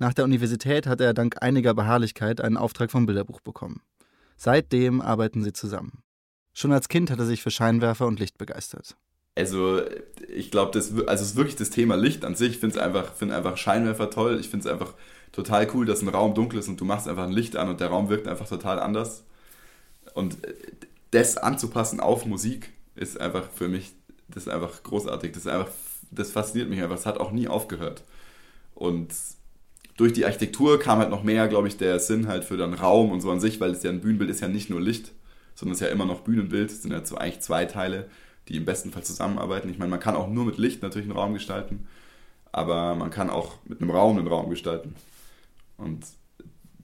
Nach der Universität hat er dank einiger Beharrlichkeit einen Auftrag vom Bilderbuch bekommen. Seitdem arbeiten sie zusammen. Schon als Kind hat er sich für Scheinwerfer und Licht begeistert. Also ich glaube, das also ist wirklich das Thema Licht an sich. Ich finde es einfach, find einfach Scheinwerfer toll. Ich finde es einfach total cool, dass ein Raum dunkel ist und du machst einfach ein Licht an und der Raum wirkt einfach total anders. Und das anzupassen auf Musik ist einfach für mich, das einfach großartig. Das einfach, das fasziniert mich einfach. Es hat auch nie aufgehört. Und durch die Architektur kam halt noch mehr, glaube ich, der Sinn halt für den Raum und so an sich, weil es ja ein Bühnenbild ist ja nicht nur Licht, sondern es ist ja immer noch Bühnenbild. Es sind ja eigentlich zwei Teile, die im besten Fall zusammenarbeiten. Ich meine, man kann auch nur mit Licht natürlich einen Raum gestalten, aber man kann auch mit einem Raum einen Raum gestalten. Und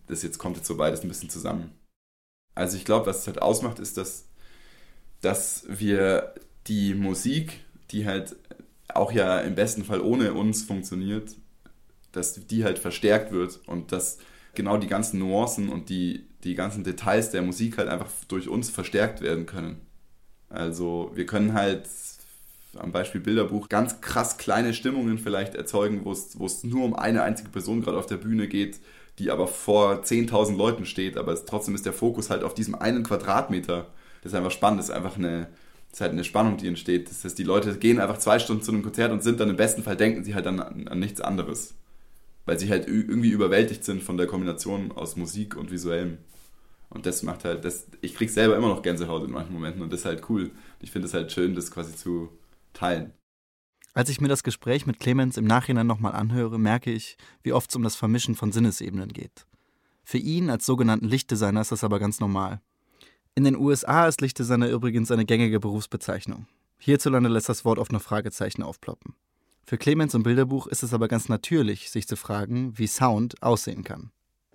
das jetzt kommt jetzt so beides ein bisschen zusammen. Also ich glaube, was es halt ausmacht, ist, dass, dass wir die Musik, die halt auch ja im besten Fall ohne uns funktioniert, dass die halt verstärkt wird und dass genau die ganzen Nuancen und die, die ganzen Details der Musik halt einfach durch uns verstärkt werden können. Also wir können halt am Beispiel Bilderbuch ganz krass kleine Stimmungen vielleicht erzeugen, wo es, nur um eine einzige Person gerade auf der Bühne geht, die aber vor 10.000 Leuten steht, aber es, trotzdem ist der Fokus halt auf diesem einen Quadratmeter. Das ist einfach spannend, das ist einfach eine, ist halt eine Spannung, die entsteht. Das heißt, die Leute gehen einfach zwei Stunden zu einem Konzert und sind dann im besten Fall, denken sie halt dann an, an nichts anderes weil sie halt irgendwie überwältigt sind von der Kombination aus Musik und Visuellem. Und das macht halt, das, ich krieg selber immer noch Gänsehaut in manchen Momenten und das ist halt cool. Ich finde es halt schön, das quasi zu teilen. Als ich mir das Gespräch mit Clemens im Nachhinein nochmal anhöre, merke ich, wie oft es um das Vermischen von Sinnesebenen geht. Für ihn als sogenannten Lichtdesigner ist das aber ganz normal. In den USA ist Lichtdesigner übrigens eine gängige Berufsbezeichnung. Hierzulande lässt das Wort oft noch Fragezeichen aufploppen. Für Clemens und Bilderbuch ist es aber ganz natürlich, sich zu fragen, wie Sound aussehen kann.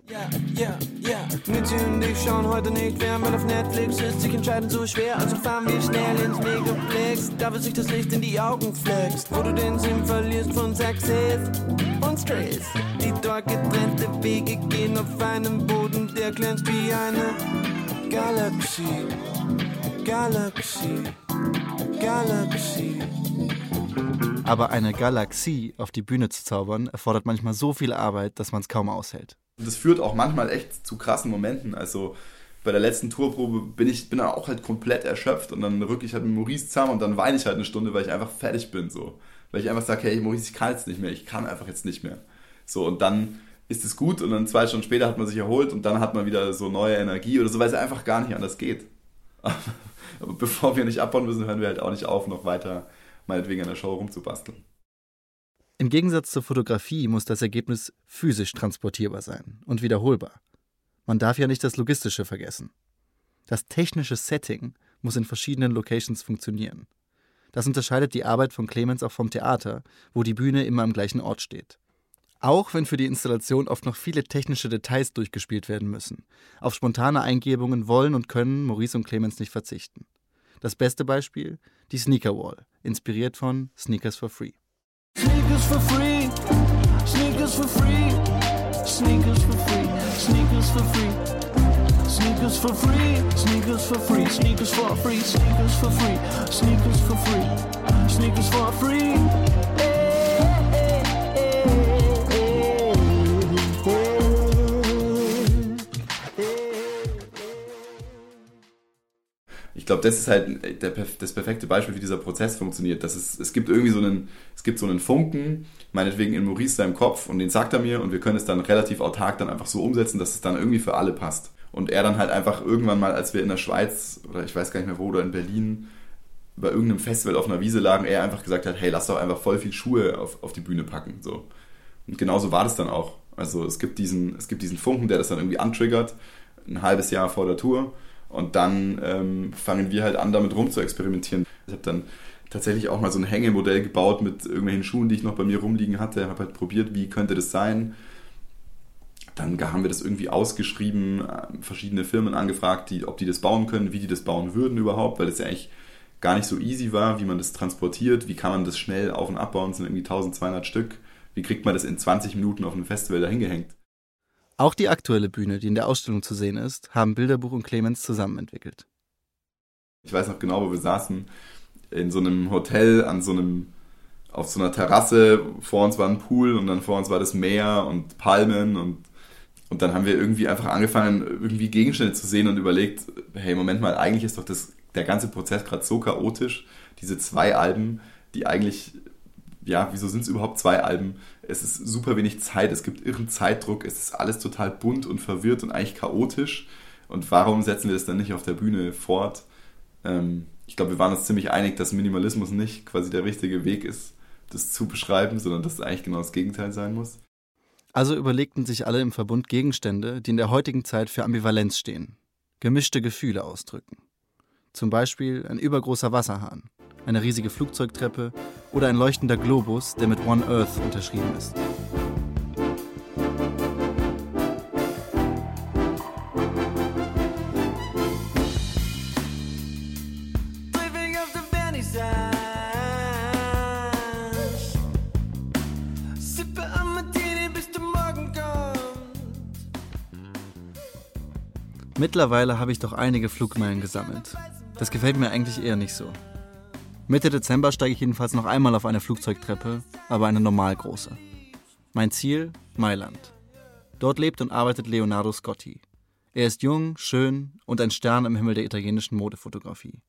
Ja, ja, ja. Mitzi und ich schauen heute nicht fern, weil auf Netflix ist sich entscheidend so schwer. Also fahren wir schnell ins Megaplex, da wo sich das Licht in die Augen flext. Wo du den Sinn verlierst von Success und Stress. Die dort getrennte Wege gehen auf einem Boden, der glänzt wie eine Galaxie. Galaxie. Galaxie. Aber eine Galaxie auf die Bühne zu zaubern, erfordert manchmal so viel Arbeit, dass man es kaum aushält. Das führt auch manchmal echt zu krassen Momenten. Also bei der letzten Tourprobe bin ich bin dann auch halt komplett erschöpft und dann rücke ich halt mit Maurice zusammen und dann weine ich halt eine Stunde, weil ich einfach fertig bin. So. Weil ich einfach sage, hey Maurice, ich kann jetzt nicht mehr, ich kann einfach jetzt nicht mehr. So, und dann ist es gut und dann zwei Stunden später hat man sich erholt und dann hat man wieder so neue Energie oder so, weil es einfach gar nicht anders geht. Aber bevor wir nicht abbauen müssen, hören wir halt auch nicht auf, noch weiter meinetwegen an der Show rumzubasteln. Im Gegensatz zur Fotografie muss das Ergebnis physisch transportierbar sein und wiederholbar. Man darf ja nicht das Logistische vergessen. Das technische Setting muss in verschiedenen Locations funktionieren. Das unterscheidet die Arbeit von Clemens auch vom Theater, wo die Bühne immer am gleichen Ort steht. Auch wenn für die Installation oft noch viele technische Details durchgespielt werden müssen. Auf spontane Eingebungen wollen und können Maurice und Clemens nicht verzichten. Das beste Beispiel? Die Sneaker Wall, inspiriert von Sneakers for Free. Sneakers for free, sneakers for free, sneakers for free, sneakers for free. Sneakers for free, sneakers for free, sneakers for free, sneakers for free, sneakers for free, sneakers for free. Ich glaube, das ist halt der, das perfekte Beispiel, wie dieser Prozess funktioniert. Das ist, es gibt irgendwie so einen, es gibt so einen Funken, meinetwegen in Maurice seinem Kopf und den sagt er mir und wir können es dann relativ autark dann einfach so umsetzen, dass es dann irgendwie für alle passt. Und er dann halt einfach irgendwann mal, als wir in der Schweiz oder ich weiß gar nicht mehr wo oder in Berlin bei irgendeinem Festival auf einer Wiese lagen, er einfach gesagt hat, hey, lass doch einfach voll viel Schuhe auf, auf die Bühne packen. So. Und genauso war das dann auch. Also es gibt diesen, es gibt diesen Funken, der das dann irgendwie antriggert, ein halbes Jahr vor der Tour. Und dann ähm, fangen wir halt an, damit rum zu experimentieren. Ich habe dann tatsächlich auch mal so ein Hängemodell gebaut mit irgendwelchen Schuhen, die ich noch bei mir rumliegen hatte. Habe halt probiert, wie könnte das sein. Dann haben wir das irgendwie ausgeschrieben, äh, verschiedene Firmen angefragt, die, ob die das bauen können, wie die das bauen würden überhaupt, weil das ja eigentlich gar nicht so easy war, wie man das transportiert, wie kann man das schnell auf- und abbauen, es sind irgendwie 1200 Stück. Wie kriegt man das in 20 Minuten auf einem Festival dahingehängt? Auch die aktuelle Bühne, die in der Ausstellung zu sehen ist, haben Bilderbuch und Clemens zusammen entwickelt. Ich weiß noch genau, wo wir saßen, in so einem Hotel an so einem, auf so einer Terrasse, vor uns war ein Pool und dann vor uns war das Meer und Palmen und, und dann haben wir irgendwie einfach angefangen, irgendwie Gegenstände zu sehen und überlegt, hey, Moment mal, eigentlich ist doch das, der ganze Prozess gerade so chaotisch, diese zwei Alben, die eigentlich, ja, wieso sind es überhaupt zwei Alben? Es ist super wenig Zeit, es gibt irren Zeitdruck, es ist alles total bunt und verwirrt und eigentlich chaotisch. Und warum setzen wir das dann nicht auf der Bühne fort? Ähm, ich glaube, wir waren uns ziemlich einig, dass Minimalismus nicht quasi der richtige Weg ist, das zu beschreiben, sondern dass es eigentlich genau das Gegenteil sein muss. Also überlegten sich alle im Verbund Gegenstände, die in der heutigen Zeit für Ambivalenz stehen, gemischte Gefühle ausdrücken. Zum Beispiel ein übergroßer Wasserhahn, eine riesige Flugzeugtreppe oder ein leuchtender Globus, der mit One Earth unterschrieben ist. Mittlerweile habe ich doch einige Flugmeilen gesammelt. Das gefällt mir eigentlich eher nicht so. Mitte Dezember steige ich jedenfalls noch einmal auf eine Flugzeugtreppe, aber eine normal große. Mein Ziel? Mailand. Dort lebt und arbeitet Leonardo Scotti. Er ist jung, schön und ein Stern im Himmel der italienischen Modefotografie.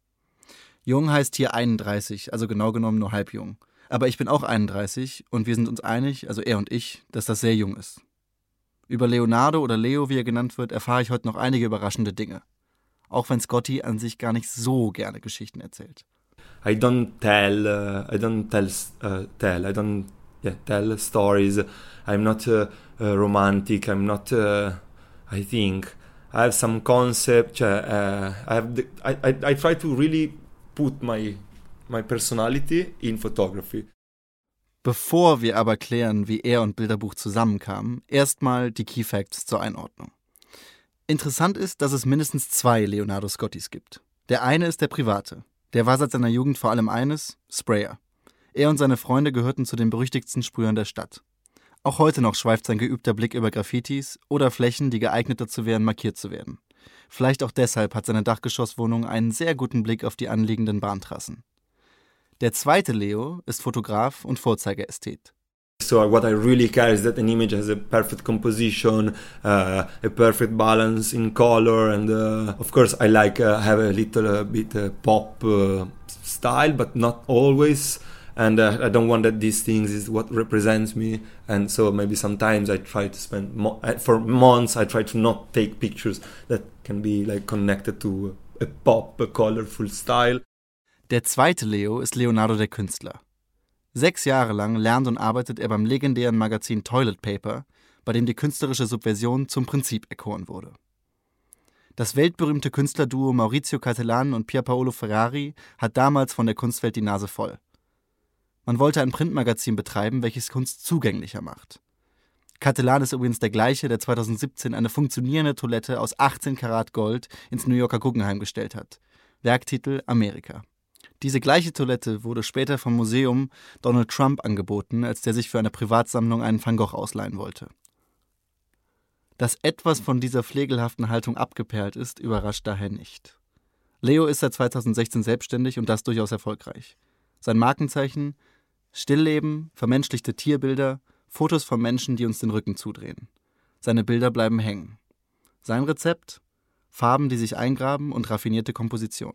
Jung heißt hier 31, also genau genommen nur halb jung. Aber ich bin auch 31 und wir sind uns einig, also er und ich, dass das sehr jung ist. Über Leonardo oder Leo, wie er genannt wird, erfahre ich heute noch einige überraschende Dinge. Auch wenn Scotty an sich gar nicht so gerne Geschichten erzählt. I don't tell uh, I don't tell uh, tell I don't yeah, tell stories I'm not uh, uh, romantic I'm not uh, I think I have some concept uh, I have the, I, I, I try to really put my my personality in photography Bevor wir aber klären, wie er und Bilderbuch zusammenkamen, erstmal die Key Facts zur Einordnung. Interessant ist, dass es mindestens zwei Leonardo Scottis gibt. Der eine ist der private. Der war seit seiner Jugend vor allem eines, Sprayer. Er und seine Freunde gehörten zu den berüchtigsten Sprühern der Stadt. Auch heute noch schweift sein geübter Blick über Graffitis oder Flächen, die geeignet dazu wären, markiert zu werden. Vielleicht auch deshalb hat seine Dachgeschosswohnung einen sehr guten Blick auf die anliegenden Bahntrassen. Der zweite Leo ist Fotograf und Vorzeigeästhet. So what I really care is that an image has a perfect composition, uh, a perfect balance in color, and uh, of course I like uh, have a little uh, bit uh, pop uh, style, but not always. And I don't want that these things is what represents me. And so maybe sometimes I try to spend mo- for months. I try to not take pictures that can be like connected to a pop, a colorful style. Der zweite Leo ist Leonardo der Künstler. Sechs Jahre lang lernt und arbeitet er beim legendären Magazin Toilet Paper, bei dem die künstlerische Subversion zum Prinzip erkoren wurde. Das weltberühmte Künstlerduo Maurizio Cattelan und Pierpaolo Ferrari hat damals von der Kunstwelt die Nase voll. Man wollte ein Printmagazin betreiben, welches Kunst zugänglicher macht. Cattelan ist übrigens der gleiche, der 2017 eine funktionierende Toilette aus 18 Karat Gold ins New Yorker Guggenheim gestellt hat. Werktitel Amerika. Diese gleiche Toilette wurde später vom Museum Donald Trump angeboten, als der sich für eine Privatsammlung einen Van Gogh ausleihen wollte. Dass etwas von dieser pflegelhaften Haltung abgeperlt ist, überrascht daher nicht. Leo ist seit 2016 selbstständig und das durchaus erfolgreich. Sein Markenzeichen Stillleben, vermenschlichte Tierbilder, Fotos von Menschen, die uns den Rücken zudrehen. Seine Bilder bleiben hängen. Sein Rezept? Farben, die sich eingraben und raffinierte Komposition.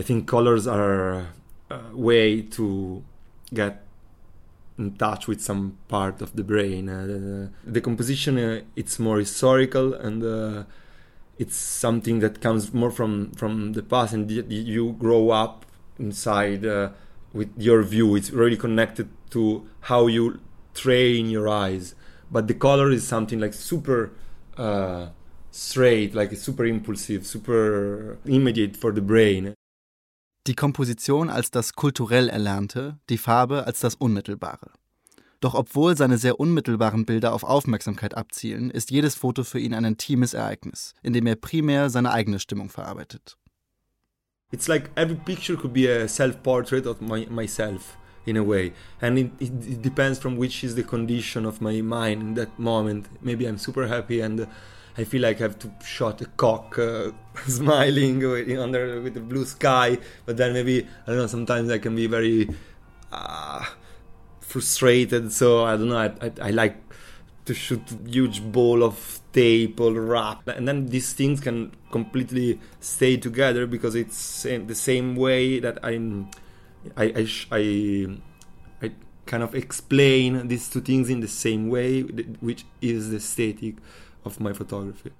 I think colors are a way to get in touch with some part of the brain. Uh, the, composition uh, it's more historical and uh, it's something that comes more from from the past, and you grow up inside uh, with your view. It's really connected to how you train your eyes. But the color is something like super uh, straight, like super impulsive, super immediate for the brain. Die Komposition als das kulturell Erlernte, die Farbe als das Unmittelbare. Doch obwohl seine sehr unmittelbaren Bilder auf Aufmerksamkeit abzielen, ist jedes Foto für ihn ein intimes Ereignis, in dem er primär seine eigene Stimmung verarbeitet. It's like every picture could be a self-portrait of my, myself in a way, and it, it, depends from which is the condition of my mind in that moment. Maybe I'm super happy and I feel like I have to shot a cock uh, smiling with, under with the blue sky, but then maybe I don't know. Sometimes I can be very uh, frustrated, so I don't know. I, I, I like to shoot huge ball of tape or wrap and then these things can completely stay together because it's the same way that i'm I, I, sh- I i kind of explain these two things in the same way which is the aesthetic of my photography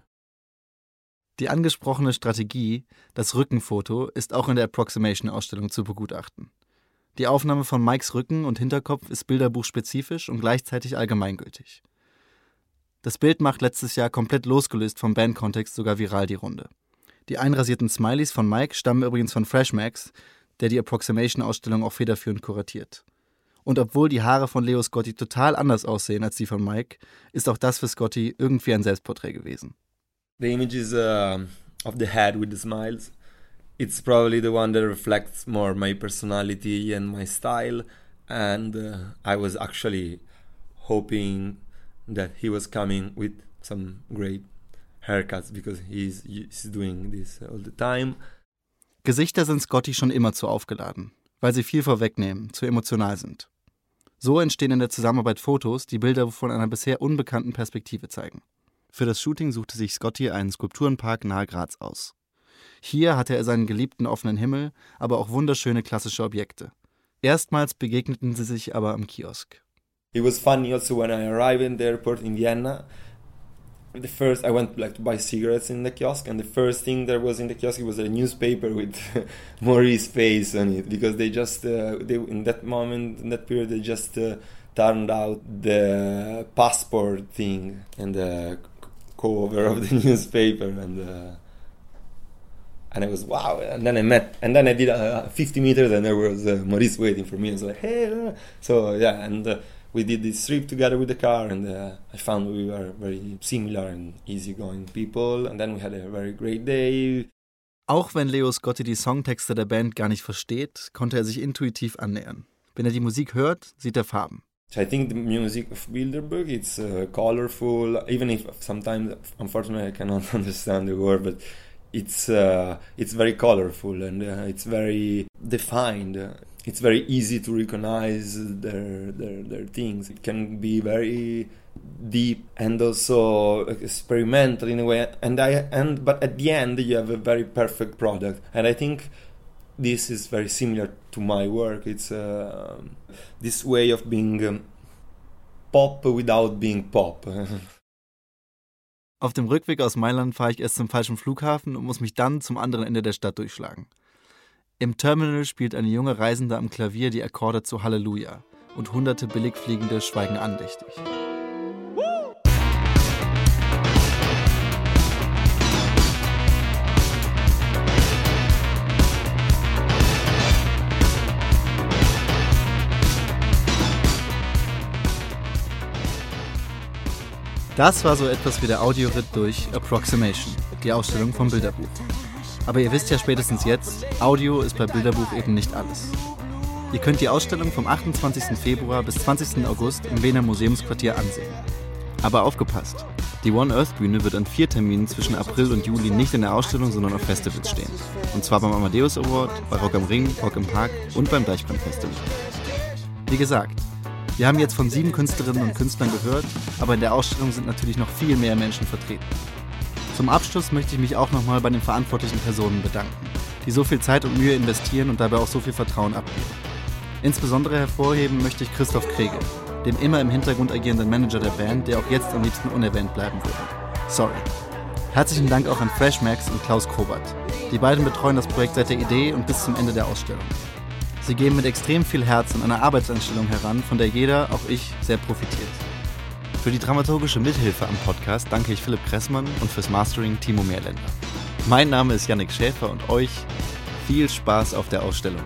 Die angesprochene Strategie, das Rückenfoto, ist auch in der Approximation-Ausstellung zu begutachten. Die Aufnahme von Mikes Rücken und Hinterkopf ist bilderbuchspezifisch und gleichzeitig allgemeingültig. Das Bild macht letztes Jahr komplett losgelöst vom Bandkontext sogar viral die Runde. Die einrasierten Smileys von Mike stammen übrigens von Freshmax, der die Approximation-Ausstellung auch federführend kuratiert. Und obwohl die Haare von Leo Scotti total anders aussehen als die von Mike, ist auch das für Scotti irgendwie ein Selbstporträt gewesen. the images uh, of the head with the smiles it's probably the one that reflects more my personality and my style and uh, i was actually hoping that he was coming with some great haircuts because he's, he's doing this all the time Gesichter sind Scotty schon immer zu aufgeladen, weil sie viel vorwegnehmen, zu emotional sind. So entstehen in der Zusammenarbeit Fotos, die Bilder von einer bisher unbekannten Perspektive zeigen. Für das Shooting suchte sich Scotty einen Skulpturenpark nahe Graz aus. Hier hatte er seinen geliebten offenen Himmel, aber auch wunderschöne klassische Objekte. Erstmals begegneten sie sich aber am Kiosk. It was funny also when I arrived in the airport in Vienna. The first I went like to buy cigarettes in the kiosk, and the first thing there was in the kiosk was a newspaper with Maurice's face on it because they just uh, they in that moment in that period they just uh, turned out the passport thing and the cover of the newspaper and. Uh, and I was wow. And then I met, and then I did uh, 50 meters, and there was uh, Maurice waiting for me. I was like, hey, so yeah, and uh, we did this trip together with the car, and uh, I found we were very similar and easygoing people, and then we had a very great day. Auch wenn Leo Scotti die Songtexte der Band gar nicht versteht, konnte er sich intuitiv annähern. Wenn er die Musik hört, sieht er Farben. I think the music of Bilderberg it's uh, colorful, even if sometimes, unfortunately, I cannot understand the word, but it's uh, it's very colorful and uh, it's very defined. It's very easy to recognize their, their their things. It can be very deep and also experimental in a way. And I and but at the end you have a very perfect product. And I think this is very similar to my work. It's uh, this way of being um, pop without being pop. Auf dem Rückweg aus Mailand fahre ich erst zum falschen Flughafen und muss mich dann zum anderen Ende der Stadt durchschlagen. Im Terminal spielt eine junge Reisende am Klavier die Akkorde zu Halleluja, und hunderte Billigfliegende schweigen andächtig. Das war so etwas wie der Audioritt durch Approximation, die Ausstellung vom Bilderbuch. Aber ihr wisst ja spätestens jetzt, Audio ist bei Bilderbuch eben nicht alles. Ihr könnt die Ausstellung vom 28. Februar bis 20. August im Wiener Museumsquartier ansehen. Aber aufgepasst! Die One Earth Bühne wird an vier Terminen zwischen April und Juli nicht in der Ausstellung, sondern auf Festivals stehen. Und zwar beim Amadeus Award, bei Rock am Ring, Rock im Park und beim Deichbrand Festival. Wie gesagt, wir haben jetzt von sieben Künstlerinnen und Künstlern gehört, aber in der Ausstellung sind natürlich noch viel mehr Menschen vertreten. Zum Abschluss möchte ich mich auch nochmal bei den verantwortlichen Personen bedanken, die so viel Zeit und Mühe investieren und dabei auch so viel Vertrauen abgeben. Insbesondere hervorheben möchte ich Christoph Krege, den immer im Hintergrund agierenden Manager der Band, der auch jetzt am liebsten unerwähnt bleiben würde. Sorry. Herzlichen Dank auch an Freshmax und Klaus Kobert. Die beiden betreuen das Projekt seit der Idee und bis zum Ende der Ausstellung. Sie gehen mit extrem viel Herz an eine Arbeitseinstellung heran, von der jeder, auch ich, sehr profitiert. Für die dramaturgische Mithilfe am Podcast danke ich Philipp Kressmann und fürs Mastering Timo Mehrländer. Mein Name ist Yannick Schäfer und euch viel Spaß auf der Ausstellung.